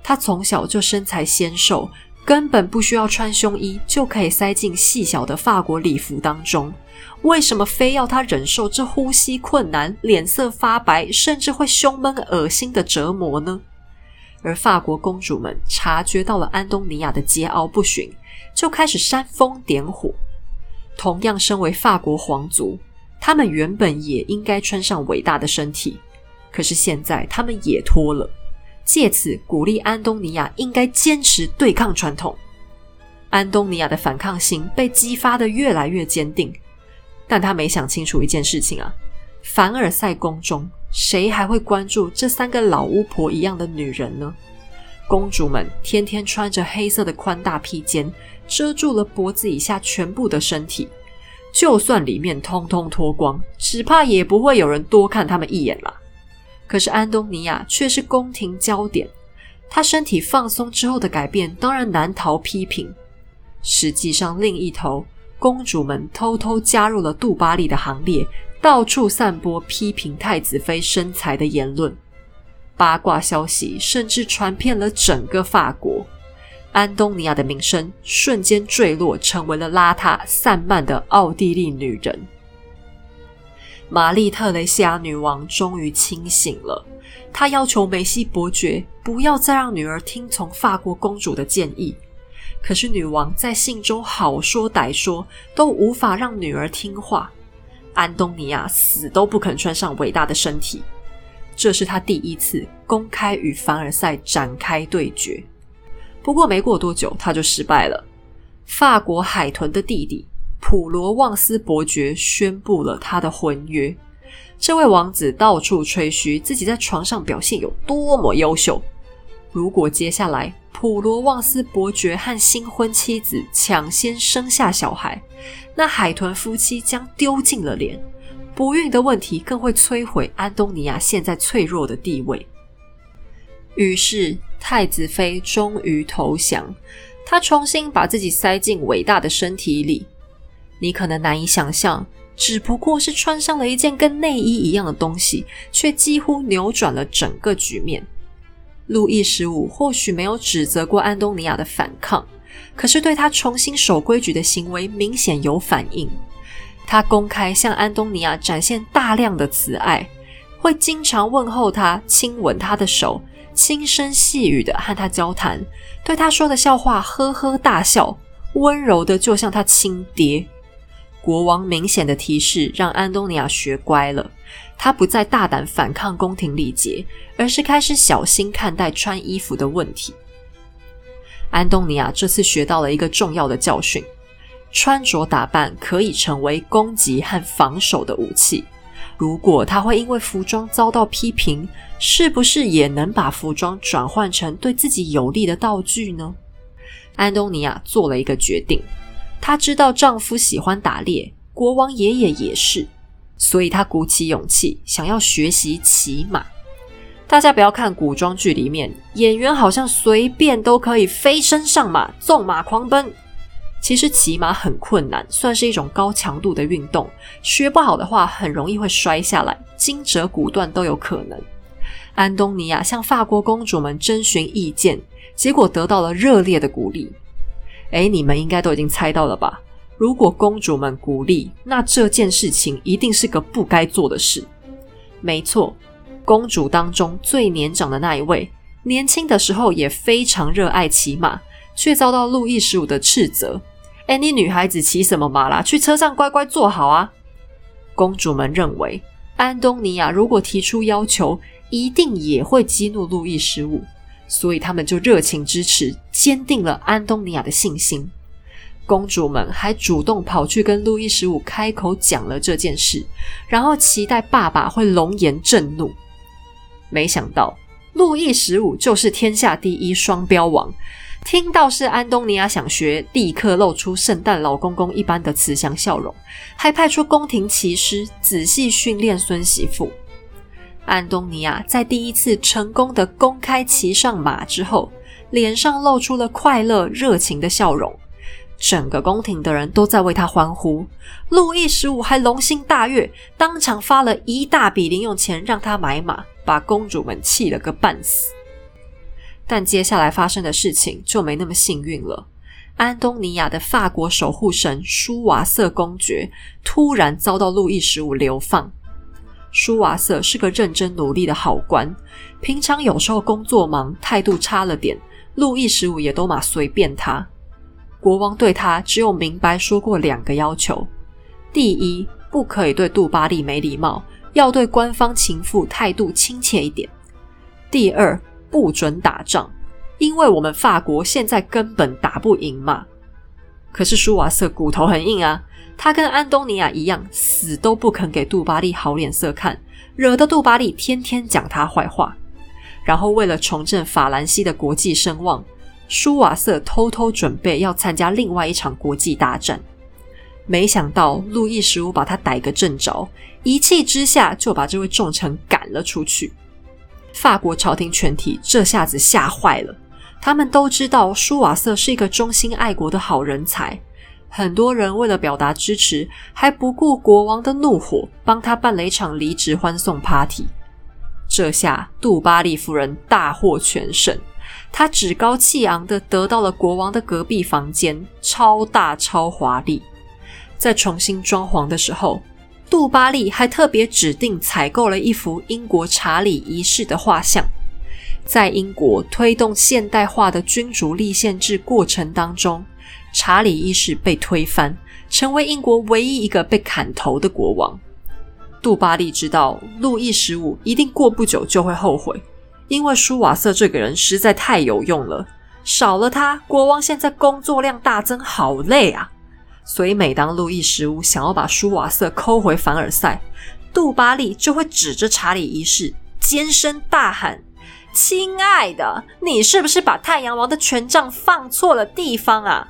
他从小就身材纤瘦。根本不需要穿胸衣就可以塞进细小的法国礼服当中，为什么非要他忍受这呼吸困难、脸色发白，甚至会胸闷恶心的折磨呢？而法国公主们察觉到了安东尼亚的桀骜不驯，就开始煽风点火。同样身为法国皇族，他们原本也应该穿上伟大的身体，可是现在他们也脱了。借此鼓励安东尼亚应该坚持对抗传统。安东尼亚的反抗心被激发的越来越坚定，但他没想清楚一件事情啊：凡尔赛宫中谁还会关注这三个老巫婆一样的女人呢？公主们天天穿着黑色的宽大披肩，遮住了脖子以下全部的身体，就算里面通通脱光，只怕也不会有人多看他们一眼啦。可是安东尼亚却是宫廷焦点，他身体放松之后的改变当然难逃批评。实际上，另一头，公主们偷偷加入了杜巴利的行列，到处散播批评太子妃身材的言论。八卦消息甚至传遍了整个法国，安东尼亚的名声瞬间坠落，成为了邋遢散漫的奥地利女人。玛丽特雷西亚女王终于清醒了，她要求梅西伯爵不要再让女儿听从法国公主的建议。可是女王在信中好说歹说，都无法让女儿听话。安东尼亚死都不肯穿上伟大的身体，这是他第一次公开与凡尔赛展开对决。不过没过多久，他就失败了。法国海豚的弟弟。普罗旺斯伯爵宣布了他的婚约。这位王子到处吹嘘自己在床上表现有多么优秀。如果接下来普罗旺斯伯爵和新婚妻子抢先生下小孩，那海豚夫妻将丢尽了脸。不孕的问题更会摧毁安东尼亚现在脆弱的地位。于是太子妃终于投降，她重新把自己塞进伟大的身体里。你可能难以想象，只不过是穿上了一件跟内衣一样的东西，却几乎扭转了整个局面。路易十五或许没有指责过安东尼亚的反抗，可是对他重新守规矩的行为明显有反应。他公开向安东尼亚展现大量的慈爱，会经常问候他、亲吻他的手，轻声细语的和他交谈，对他说的笑话呵呵大笑，温柔的就像他亲爹。国王明显的提示让安东尼亚学乖了，他不再大胆反抗宫廷礼节，而是开始小心看待穿衣服的问题。安东尼亚这次学到了一个重要的教训：穿着打扮可以成为攻击和防守的武器。如果他会因为服装遭到批评，是不是也能把服装转换成对自己有利的道具呢？安东尼亚做了一个决定。她知道丈夫喜欢打猎，国王爷爷也是，所以她鼓起勇气想要学习骑马。大家不要看古装剧里面演员好像随便都可以飞身上马，纵马狂奔。其实骑马很困难，算是一种高强度的运动，学不好的话很容易会摔下来，筋折骨断都有可能。安东尼亚向法国公主们征询意见，结果得到了热烈的鼓励。哎，你们应该都已经猜到了吧？如果公主们鼓励，那这件事情一定是个不该做的事。没错，公主当中最年长的那一位，年轻的时候也非常热爱骑马，却遭到路易十五的斥责：“哎，你女孩子骑什么马啦？去车上乖乖坐好啊！”公主们认为，安东尼亚如果提出要求，一定也会激怒路易十五，所以他们就热情支持，坚定了安东尼亚的信心。公主们还主动跑去跟路易十五开口讲了这件事，然后期待爸爸会龙颜震怒。没想到路易十五就是天下第一双标王，听到是安东尼亚想学，立刻露出圣诞老公公一般的慈祥笑容，还派出宫廷骑师仔细训练孙媳妇。安东尼亚在第一次成功的公开骑上马之后，脸上露出了快乐热情的笑容。整个宫廷的人都在为他欢呼，路易十五还龙心大悦，当场发了一大笔零用钱让他买马，把公主们气了个半死。但接下来发生的事情就没那么幸运了。安东尼亚的法国守护神舒瓦瑟公爵突然遭到路易十五流放。舒瓦瑟是个认真努力的好官，平常有时候工作忙，态度差了点，路易十五也都嘛随便他。国王对他只有明白说过两个要求：第一，不可以对杜巴利没礼貌，要对官方情妇态度亲切一点；第二，不准打仗，因为我们法国现在根本打不赢嘛。可是舒瓦瑟骨头很硬啊，他跟安东尼亚一样，死都不肯给杜巴利好脸色看，惹得杜巴利天天讲他坏话。然后为了重振法兰西的国际声望。舒瓦瑟偷偷准备要参加另外一场国际大战，没想到路易十五把他逮个正着，一气之下就把这位重臣赶了出去。法国朝廷全体这下子吓坏了，他们都知道舒瓦瑟是一个忠心爱国的好人才，很多人为了表达支持，还不顾国王的怒火，帮他办了一场离职欢送 party。这下杜巴利夫人大获全胜。他趾高气昂的得到了国王的隔壁房间，超大超华丽。在重新装潢的时候，杜巴利还特别指定采购了一幅英国查理一世的画像。在英国推动现代化的君主立宪制过程当中，查理一世被推翻，成为英国唯一一个被砍头的国王。杜巴利知道路易十五一定过不久就会后悔。因为舒瓦瑟这个人实在太有用了，少了他，国王现在工作量大增，好累啊！所以每当路易十五想要把舒瓦瑟抠回凡尔赛，杜巴利就会指着查理一世，尖声大喊：“亲爱的，你是不是把太阳王的权杖放错了地方啊？”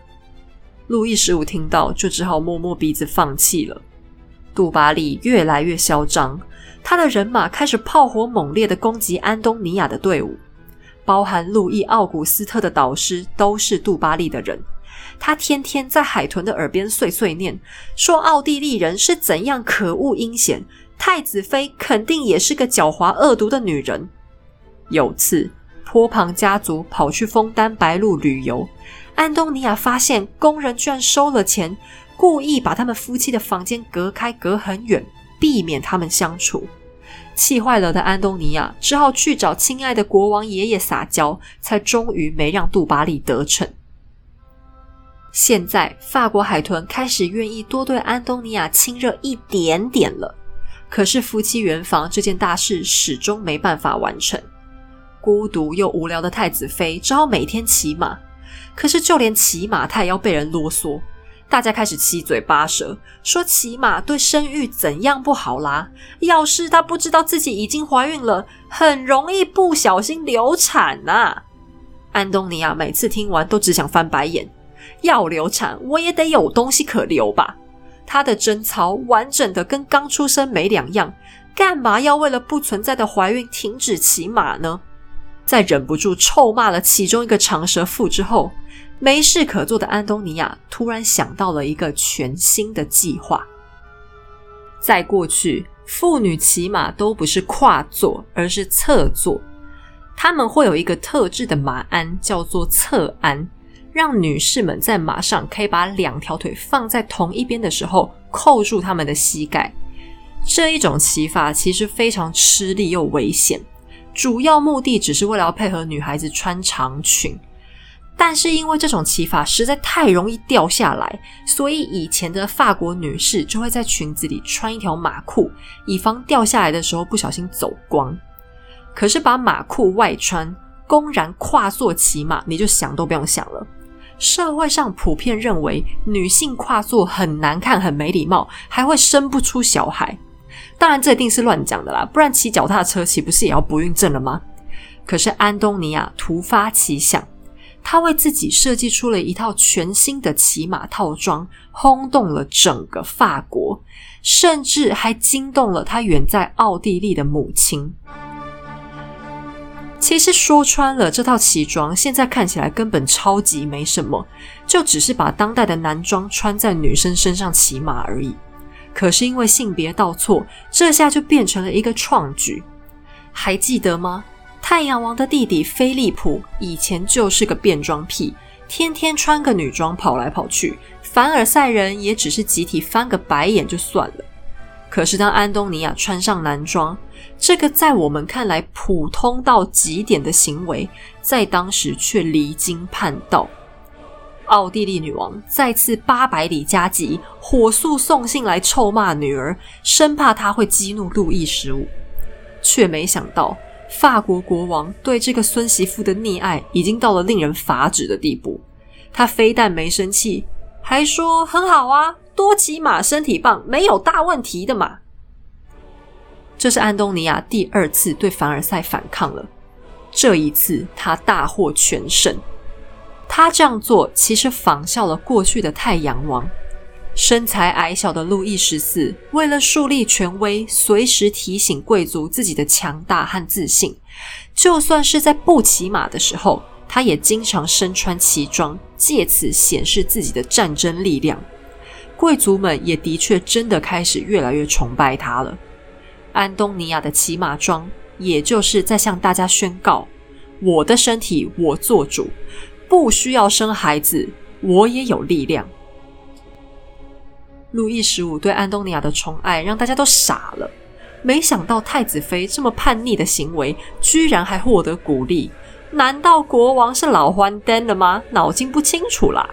路易十五听到，就只好摸摸鼻子放弃了。杜巴利越来越嚣张。他的人马开始炮火猛烈的攻击安东尼亚的队伍，包含路易奥古斯特的导师都是杜巴利的人。他天天在海豚的耳边碎碎念，说奥地利人是怎样可恶阴险，太子妃肯定也是个狡猾恶毒的女人。有次，坡旁家族跑去枫丹白露旅游，安东尼亚发现工人居然收了钱，故意把他们夫妻的房间隔开，隔很远。避免他们相处，气坏了的安东尼亚只好去找亲爱的国王爷爷撒娇，才终于没让杜巴利得逞。现在法国海豚开始愿意多对安东尼亚亲热一点点了，可是夫妻圆房这件大事始终没办法完成。孤独又无聊的太子妃只好每天骑马，可是就连骑马他也要被人啰嗦。大家开始七嘴八舌，说骑马对生育怎样不好啦？要是她不知道自己已经怀孕了，很容易不小心流产呐。安东尼亚每次听完都只想翻白眼。要流产，我也得有东西可流吧？她的贞操完整的跟刚出生没两样，干嘛要为了不存在的怀孕停止骑马呢？在忍不住臭骂了其中一个长舌妇之后。没事可做的安东尼亚突然想到了一个全新的计划。在过去，妇女骑马都不是跨坐，而是侧坐。他们会有一个特制的马鞍，叫做侧鞍，让女士们在马上可以把两条腿放在同一边的时候，扣住他们的膝盖。这一种骑法其实非常吃力又危险，主要目的只是为了要配合女孩子穿长裙。但是因为这种骑法实在太容易掉下来，所以以前的法国女士就会在裙子里穿一条马裤，以防掉下来的时候不小心走光。可是把马裤外穿，公然跨坐骑马，你就想都不用想了。社会上普遍认为女性跨坐很难看、很没礼貌，还会生不出小孩。当然，这一定是乱讲的啦，不然骑脚踏车岂不是也要不孕症了吗？可是安东尼娅突发奇想，他为自己设计出了一套全新的骑马套装，轰动了整个法国，甚至还惊动了他远在奥地利的母亲。其实说穿了，这套旗装现在看起来根本超级没什么，就只是把当代的男装穿在女生身上骑马而已。可是因为性别倒错，这下就变成了一个创举。还记得吗？太阳王的弟弟菲利普以前就是个变装癖，天天穿个女装跑来跑去。凡尔赛人也只是集体翻个白眼就算了。可是当安东尼娅穿上男装，这个在我们看来普通到极点的行为，在当时却离经叛道。奥地利女王再次八百里加急，火速送信来臭骂女儿，生怕她会激怒路易十五。却没想到，法国国王对这个孙媳妇的溺爱已经到了令人发指的地步。他非但没生气，还说很好啊，多骑马身体棒，没有大问题的嘛。这是安东尼娅第二次对凡尔赛反抗了，这一次他大获全胜。他这样做其实仿效了过去的太阳王，身材矮小的路易十四，为了树立权威，随时提醒贵族自己的强大和自信。就算是在不骑马的时候，他也经常身穿旗装，借此显示自己的战争力量。贵族们也的确真的开始越来越崇拜他了。安东尼娅的骑马装，也就是在向大家宣告：我的身体我做主。不需要生孩子，我也有力量。路易十五对安东尼娅的宠爱让大家都傻了，没想到太子妃这么叛逆的行为，居然还获得鼓励。难道国王是老欢灯了吗？脑筋不清楚啦？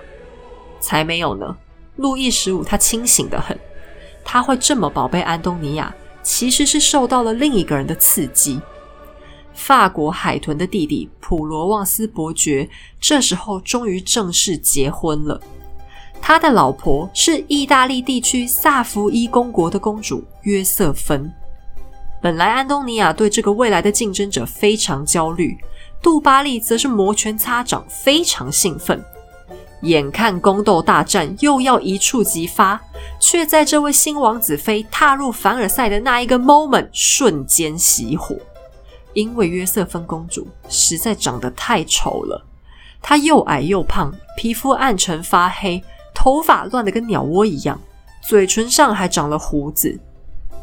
才没有呢！路易十五他清醒的很，他会这么宝贝安东尼娅，其实是受到了另一个人的刺激。法国海豚的弟弟普罗旺斯伯爵，这时候终于正式结婚了。他的老婆是意大利地区萨伏伊公国的公主约瑟芬。本来安东尼娅对这个未来的竞争者非常焦虑，杜巴利则是摩拳擦掌，非常兴奋。眼看宫斗大战又要一触即发，却在这位新王子妃踏入凡尔赛的那一个 moment 瞬间熄火。因为约瑟芬公主实在长得太丑了，她又矮又胖，皮肤暗沉发黑，头发乱得跟鸟窝一样，嘴唇上还长了胡子。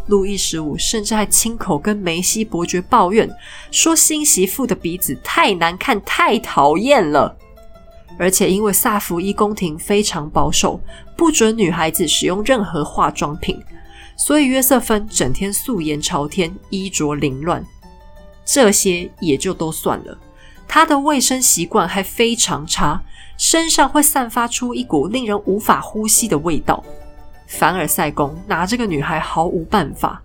路易十五甚至还亲口跟梅西伯爵抱怨，说新媳妇的鼻子太难看，太讨厌了。而且因为萨伏伊宫廷非常保守，不准女孩子使用任何化妆品，所以约瑟芬整天素颜朝天，衣着凌乱。这些也就都算了，他的卫生习惯还非常差，身上会散发出一股令人无法呼吸的味道。凡尔赛宫拿这个女孩毫无办法，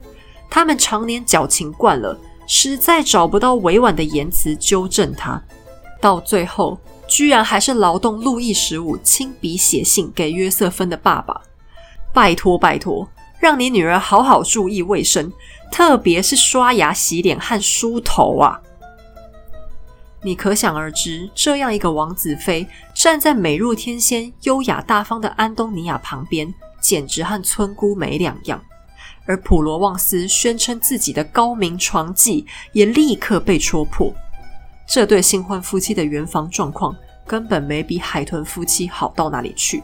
他们常年矫情惯了，实在找不到委婉的言辞纠正她。到最后，居然还是劳动路易十五亲笔写信给约瑟芬的爸爸，拜托拜托。让你女儿好好注意卫生，特别是刷牙、洗脸和梳头啊！你可想而知，这样一个王子妃站在美若天仙、优雅大方的安东尼娅旁边，简直和村姑没两样。而普罗旺斯宣称自己的高明床技，也立刻被戳破。这对新婚夫妻的圆房状况，根本没比海豚夫妻好到哪里去。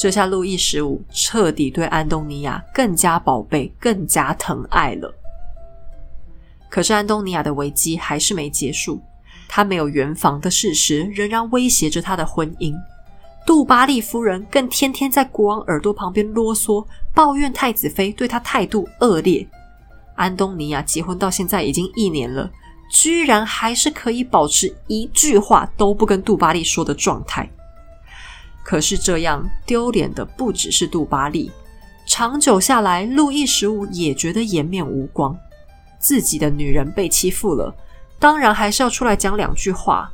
这下路易十五彻底对安东尼娅更加宝贝、更加疼爱了。可是安东尼娅的危机还是没结束，她没有圆房的事实仍然威胁着她的婚姻。杜巴利夫人更天天在国王耳朵旁边啰嗦，抱怨太子妃对她态度恶劣。安东尼亚结婚到现在已经一年了，居然还是可以保持一句话都不跟杜巴利说的状态。可是这样丢脸的不只是杜巴利，长久下来，路易十五也觉得颜面无光。自己的女人被欺负了，当然还是要出来讲两句话。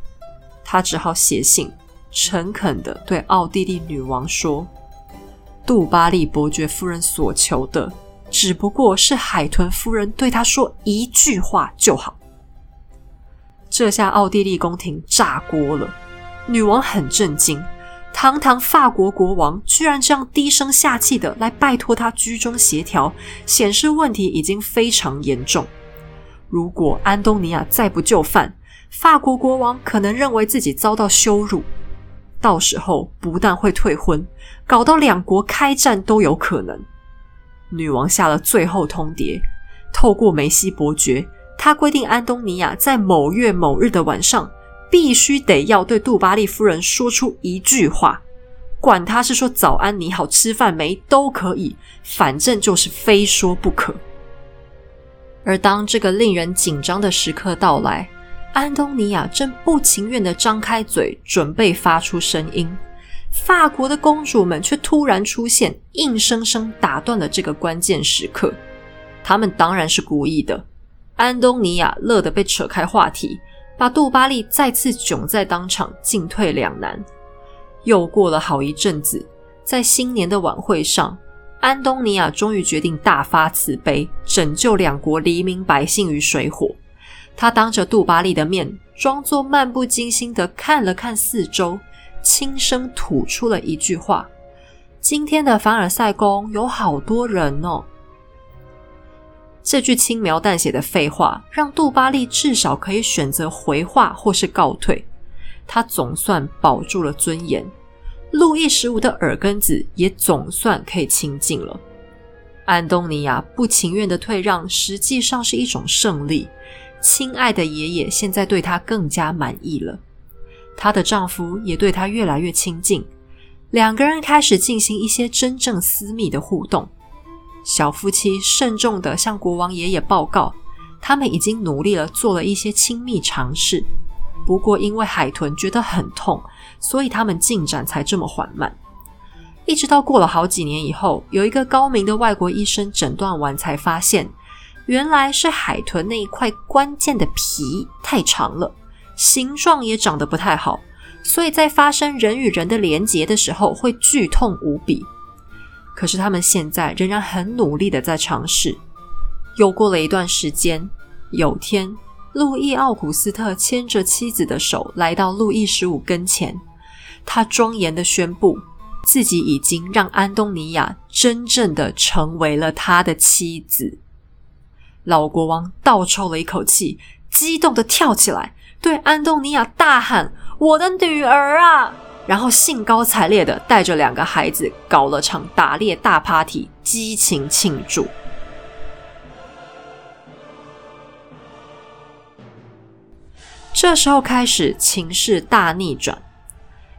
他只好写信，诚恳的对奥地利女王说：“杜巴利伯爵夫人所求的，只不过是海豚夫人对他说一句话就好。”这下奥地利宫廷炸锅了，女王很震惊。堂堂法国国王居然这样低声下气的来拜托他居中协调，显示问题已经非常严重。如果安东尼亚再不就范，法国国王可能认为自己遭到羞辱，到时候不但会退婚，搞到两国开战都有可能。女王下了最后通牒，透过梅西伯爵，他规定安东尼亚在某月某日的晚上。必须得要对杜巴利夫人说出一句话，管他是说早安、你好、吃饭没都可以，反正就是非说不可。而当这个令人紧张的时刻到来，安东尼亚正不情愿的张开嘴，准备发出声音，法国的公主们却突然出现，硬生生打断了这个关键时刻。他们当然是故意的。安东尼亚乐得被扯开话题。把杜巴利再次窘在当场，进退两难。又过了好一阵子，在新年的晚会上，安东尼亚终于决定大发慈悲，拯救两国黎民百姓于水火。他当着杜巴利的面，装作漫不经心的看了看四周，轻声吐出了一句话：“今天的凡尔赛宫有好多人哦。”这句轻描淡写的废话，让杜巴利至少可以选择回话或是告退。他总算保住了尊严，路易十五的耳根子也总算可以清净了。安东尼亚不情愿的退让，实际上是一种胜利。亲爱的爷爷现在对她更加满意了，她的丈夫也对她越来越亲近，两个人开始进行一些真正私密的互动。小夫妻慎重的向国王爷爷报告，他们已经努力了，做了一些亲密尝试。不过因为海豚觉得很痛，所以他们进展才这么缓慢。一直到过了好几年以后，有一个高明的外国医生诊断完，才发现原来是海豚那一块关键的皮太长了，形状也长得不太好，所以在发生人与人的连结的时候，会剧痛无比。可是他们现在仍然很努力的在尝试。又过了一段时间，有天，路易奥古斯特牵着妻子的手来到路易十五跟前，他庄严的宣布自己已经让安东尼亚真正的成为了他的妻子。老国王倒抽了一口气，激动的跳起来，对安东尼亚大喊：“我的女儿啊！”然后兴高采烈的带着两个孩子搞了场打猎大 party，激情庆祝。这时候开始情势大逆转，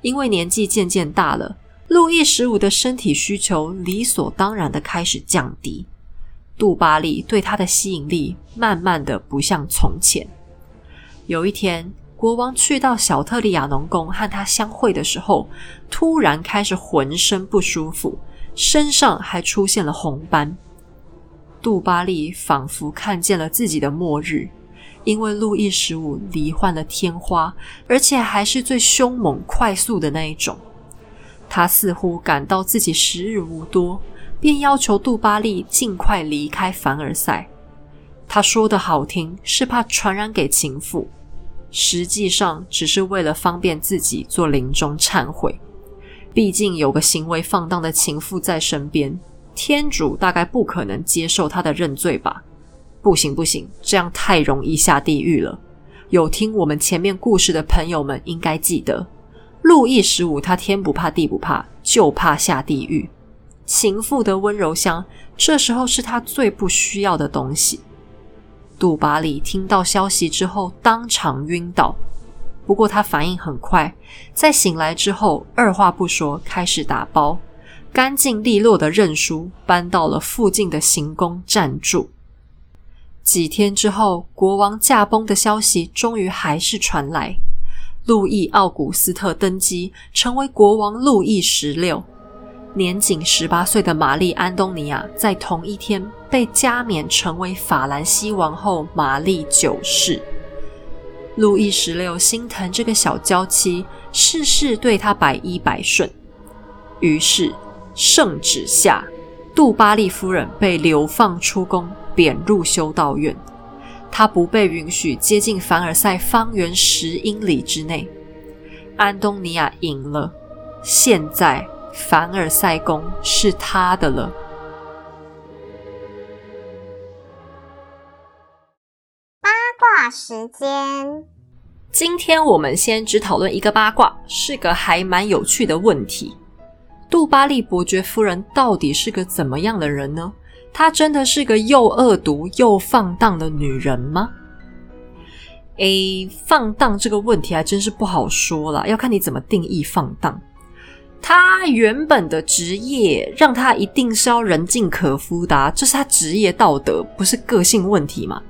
因为年纪渐渐大了，路易十五的身体需求理所当然的开始降低，杜巴利对他的吸引力慢慢的不像从前。有一天。国王去到小特利亚农宫和他相会的时候，突然开始浑身不舒服，身上还出现了红斑。杜巴利仿佛看见了自己的末日，因为路易十五罹患了天花，而且还是最凶猛、快速的那一种。他似乎感到自己时日无多，便要求杜巴利尽快离开凡尔赛。他说的好听，是怕传染给情妇。实际上只是为了方便自己做临终忏悔，毕竟有个行为放荡的情妇在身边，天主大概不可能接受他的认罪吧？不行不行，这样太容易下地狱了。有听我们前面故事的朋友们应该记得，路易十五他天不怕地不怕，就怕下地狱。情妇的温柔乡，这时候是他最不需要的东西。杜巴里听到消息之后，当场晕倒。不过他反应很快，在醒来之后，二话不说开始打包，干净利落的认输，搬到了附近的行宫暂住。几天之后，国王驾崩的消息终于还是传来，路易奥古斯特登基，成为国王路易十六。年仅十八岁的玛丽安东尼亚在同一天被加冕成为法兰西王后玛丽九世。路易十六心疼这个小娇妻，事事对她百依百顺。于是圣旨下，杜巴利夫人被流放出宫，贬入修道院。她不被允许接近凡尔赛方圆十英里之内。安东尼亚赢了，现在凡尔赛宫是他的了。八卦时间，今天我们先只讨论一个八卦，是个还蛮有趣的问题。杜巴利伯爵夫人到底是个怎么样的人呢？她真的是个又恶毒又放荡的女人吗？诶，放荡这个问题还真是不好说了，要看你怎么定义放荡。他原本的职业让他一定是要人尽可夫的，这是他职业道德，不是个性问题嘛？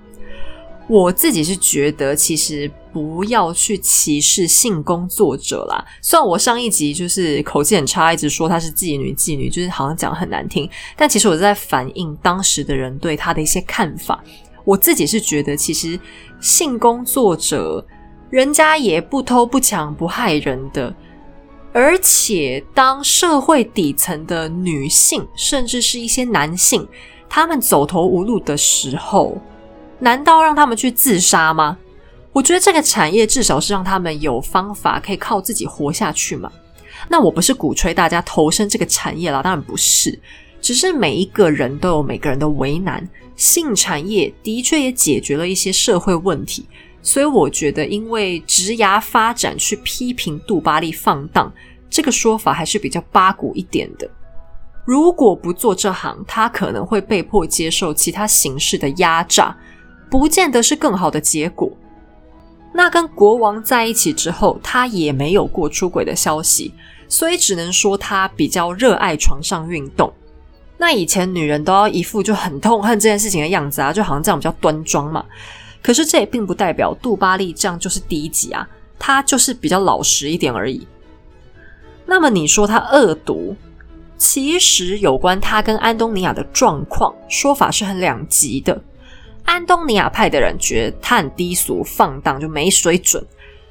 我自己是觉得，其实不要去歧视性工作者啦。虽然我上一集就是口气很差，一直说她是妓女，妓女就是好像讲很难听，但其实我在反映当时的人对她的一些看法。我自己是觉得，其实性工作者人家也不偷不抢不害人的，而且当社会底层的女性，甚至是一些男性，他们走投无路的时候。难道让他们去自杀吗？我觉得这个产业至少是让他们有方法可以靠自己活下去嘛。那我不是鼓吹大家投身这个产业啦，当然不是，只是每一个人都有每个人的为难。性产业的确也解决了一些社会问题，所以我觉得，因为职涯发展去批评杜巴利放荡这个说法还是比较八股一点的。如果不做这行，他可能会被迫接受其他形式的压榨。不见得是更好的结果。那跟国王在一起之后，他也没有过出轨的消息，所以只能说他比较热爱床上运动。那以前女人都要一副就很痛恨这件事情的样子啊，就好像这样比较端庄嘛。可是这也并不代表杜巴利这样就是低级啊，他就是比较老实一点而已。那么你说他恶毒，其实有关他跟安东尼亚的状况，说法是很两极的。安东尼亚派的人觉得他很低俗、放荡，就没水准。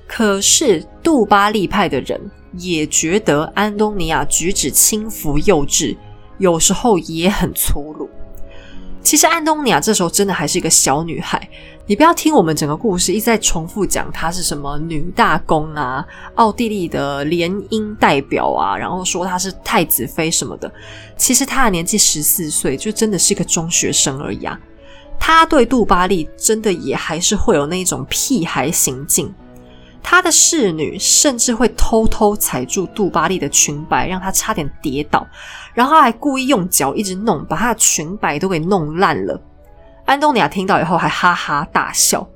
可是杜巴利派的人也觉得安东尼亚举止轻浮、幼稚，有时候也很粗鲁。其实安东尼亚这时候真的还是一个小女孩。你不要听我们整个故事一再重复讲她是什么女大公啊、奥地利的联姻代表啊，然后说她是太子妃什么的。其实她的年纪十四岁，就真的是一个中学生而已啊。她对杜巴利真的也还是会有那种屁孩行径，她的侍女甚至会偷偷踩住杜巴利的裙摆，让她差点跌倒，然后还故意用脚一直弄，把她的裙摆都给弄烂了。安东尼亚听到以后还哈哈大笑，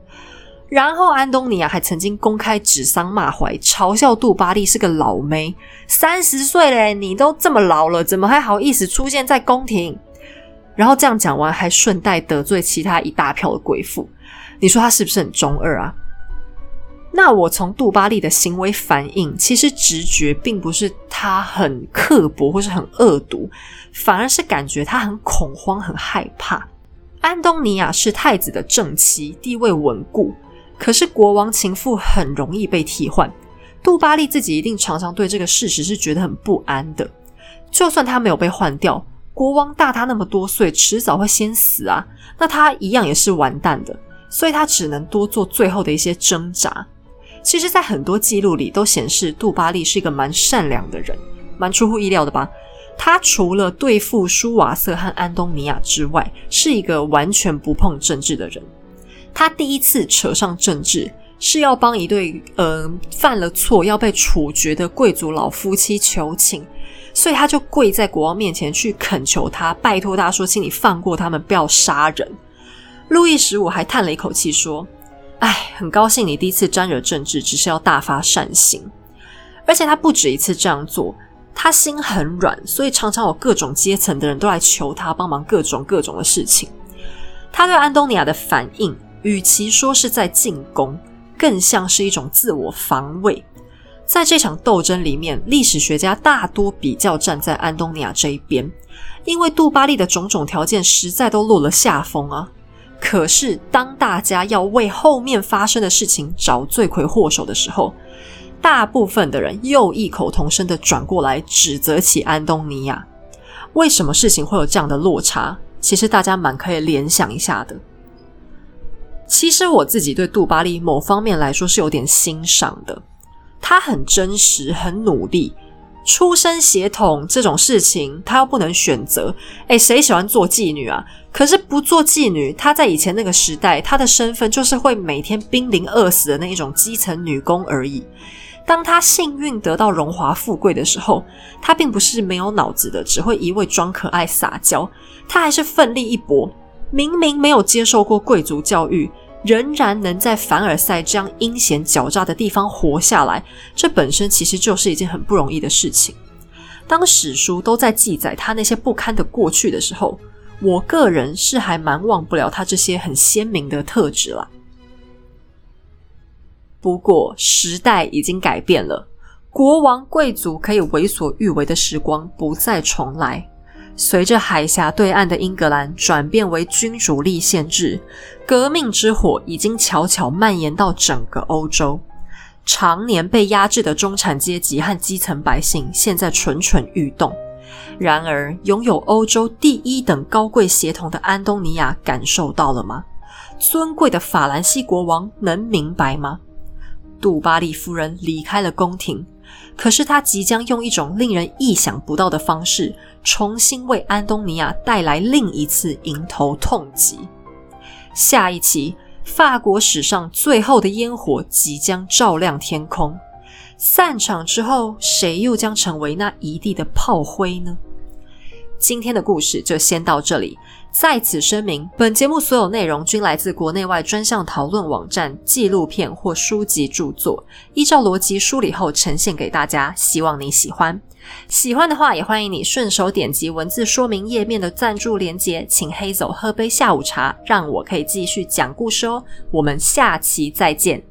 然后安东尼亚还曾经公开指桑骂槐，嘲笑杜巴利是个老妹，三十岁嘞，你都这么老了，怎么还好意思出现在宫廷？然后这样讲完，还顺带得罪其他一大票的贵妇，你说他是不是很中二啊？那我从杜巴利的行为反应，其实直觉并不是他很刻薄或是很恶毒，反而是感觉他很恐慌、很害怕。安东尼亚是太子的正妻，地位稳固，可是国王情妇很容易被替换。杜巴利自己一定常常对这个事实是觉得很不安的。就算他没有被换掉。国王大他那么多岁，迟早会先死啊！那他一样也是完蛋的，所以他只能多做最后的一些挣扎。其实，在很多记录里都显示，杜巴利是一个蛮善良的人，蛮出乎意料的吧？他除了对付舒瓦瑟和安东尼亚之外，是一个完全不碰政治的人。他第一次扯上政治，是要帮一对嗯犯了错要被处决的贵族老夫妻求情。所以他就跪在国王面前去恳求他，拜托他说：“请你放过他们，不要杀人。”路易十五还叹了一口气说：“哎，很高兴你第一次沾惹政治，只是要大发善心。而且他不止一次这样做，他心很软，所以常常有各种阶层的人都来求他帮忙各种各种的事情。他对安东尼亚的反应，与其说是在进攻，更像是一种自我防卫。在这场斗争里面，历史学家大多比较站在安东尼亚这一边，因为杜巴利的种种条件实在都落了下风啊。可是，当大家要为后面发生的事情找罪魁祸首的时候，大部分的人又异口同声的转过来指责起安东尼亚。为什么事情会有这样的落差？其实大家蛮可以联想一下的。其实我自己对杜巴利某方面来说是有点欣赏的。他很真实，很努力。出身血统这种事情，他又不能选择。诶谁喜欢做妓女啊？可是不做妓女，她在以前那个时代，她的身份就是会每天濒临饿死的那一种基层女工而已。当他幸运得到荣华富贵的时候，他并不是没有脑子的，只会一味装可爱撒娇。他还是奋力一搏，明明没有接受过贵族教育。仍然能在凡尔赛这样阴险狡诈的地方活下来，这本身其实就是一件很不容易的事情。当史书都在记载他那些不堪的过去的时候，我个人是还蛮忘不了他这些很鲜明的特质了。不过时代已经改变了，国王贵族可以为所欲为的时光不再重来。随着海峡对岸的英格兰转变为君主立宪制，革命之火已经悄悄蔓延到整个欧洲。常年被压制的中产阶级和基层百姓现在蠢蠢欲动。然而，拥有欧洲第一等高贵血统的安东尼亚感受到了吗？尊贵的法兰西国王能明白吗？杜巴利夫人离开了宫廷。可是她即将用一种令人意想不到的方式，重新为安东尼亚带来另一次迎头痛击。下一期，法国史上最后的烟火即将照亮天空。散场之后，谁又将成为那一地的炮灰呢？今天的故事就先到这里。在此声明，本节目所有内容均来自国内外专项讨论网站、纪录片或书籍著作，依照逻辑梳理后呈现给大家，希望你喜欢。喜欢的话，也欢迎你顺手点击文字说明页面的赞助连结，请黑走喝杯下午茶，让我可以继续讲故事哦。我们下期再见。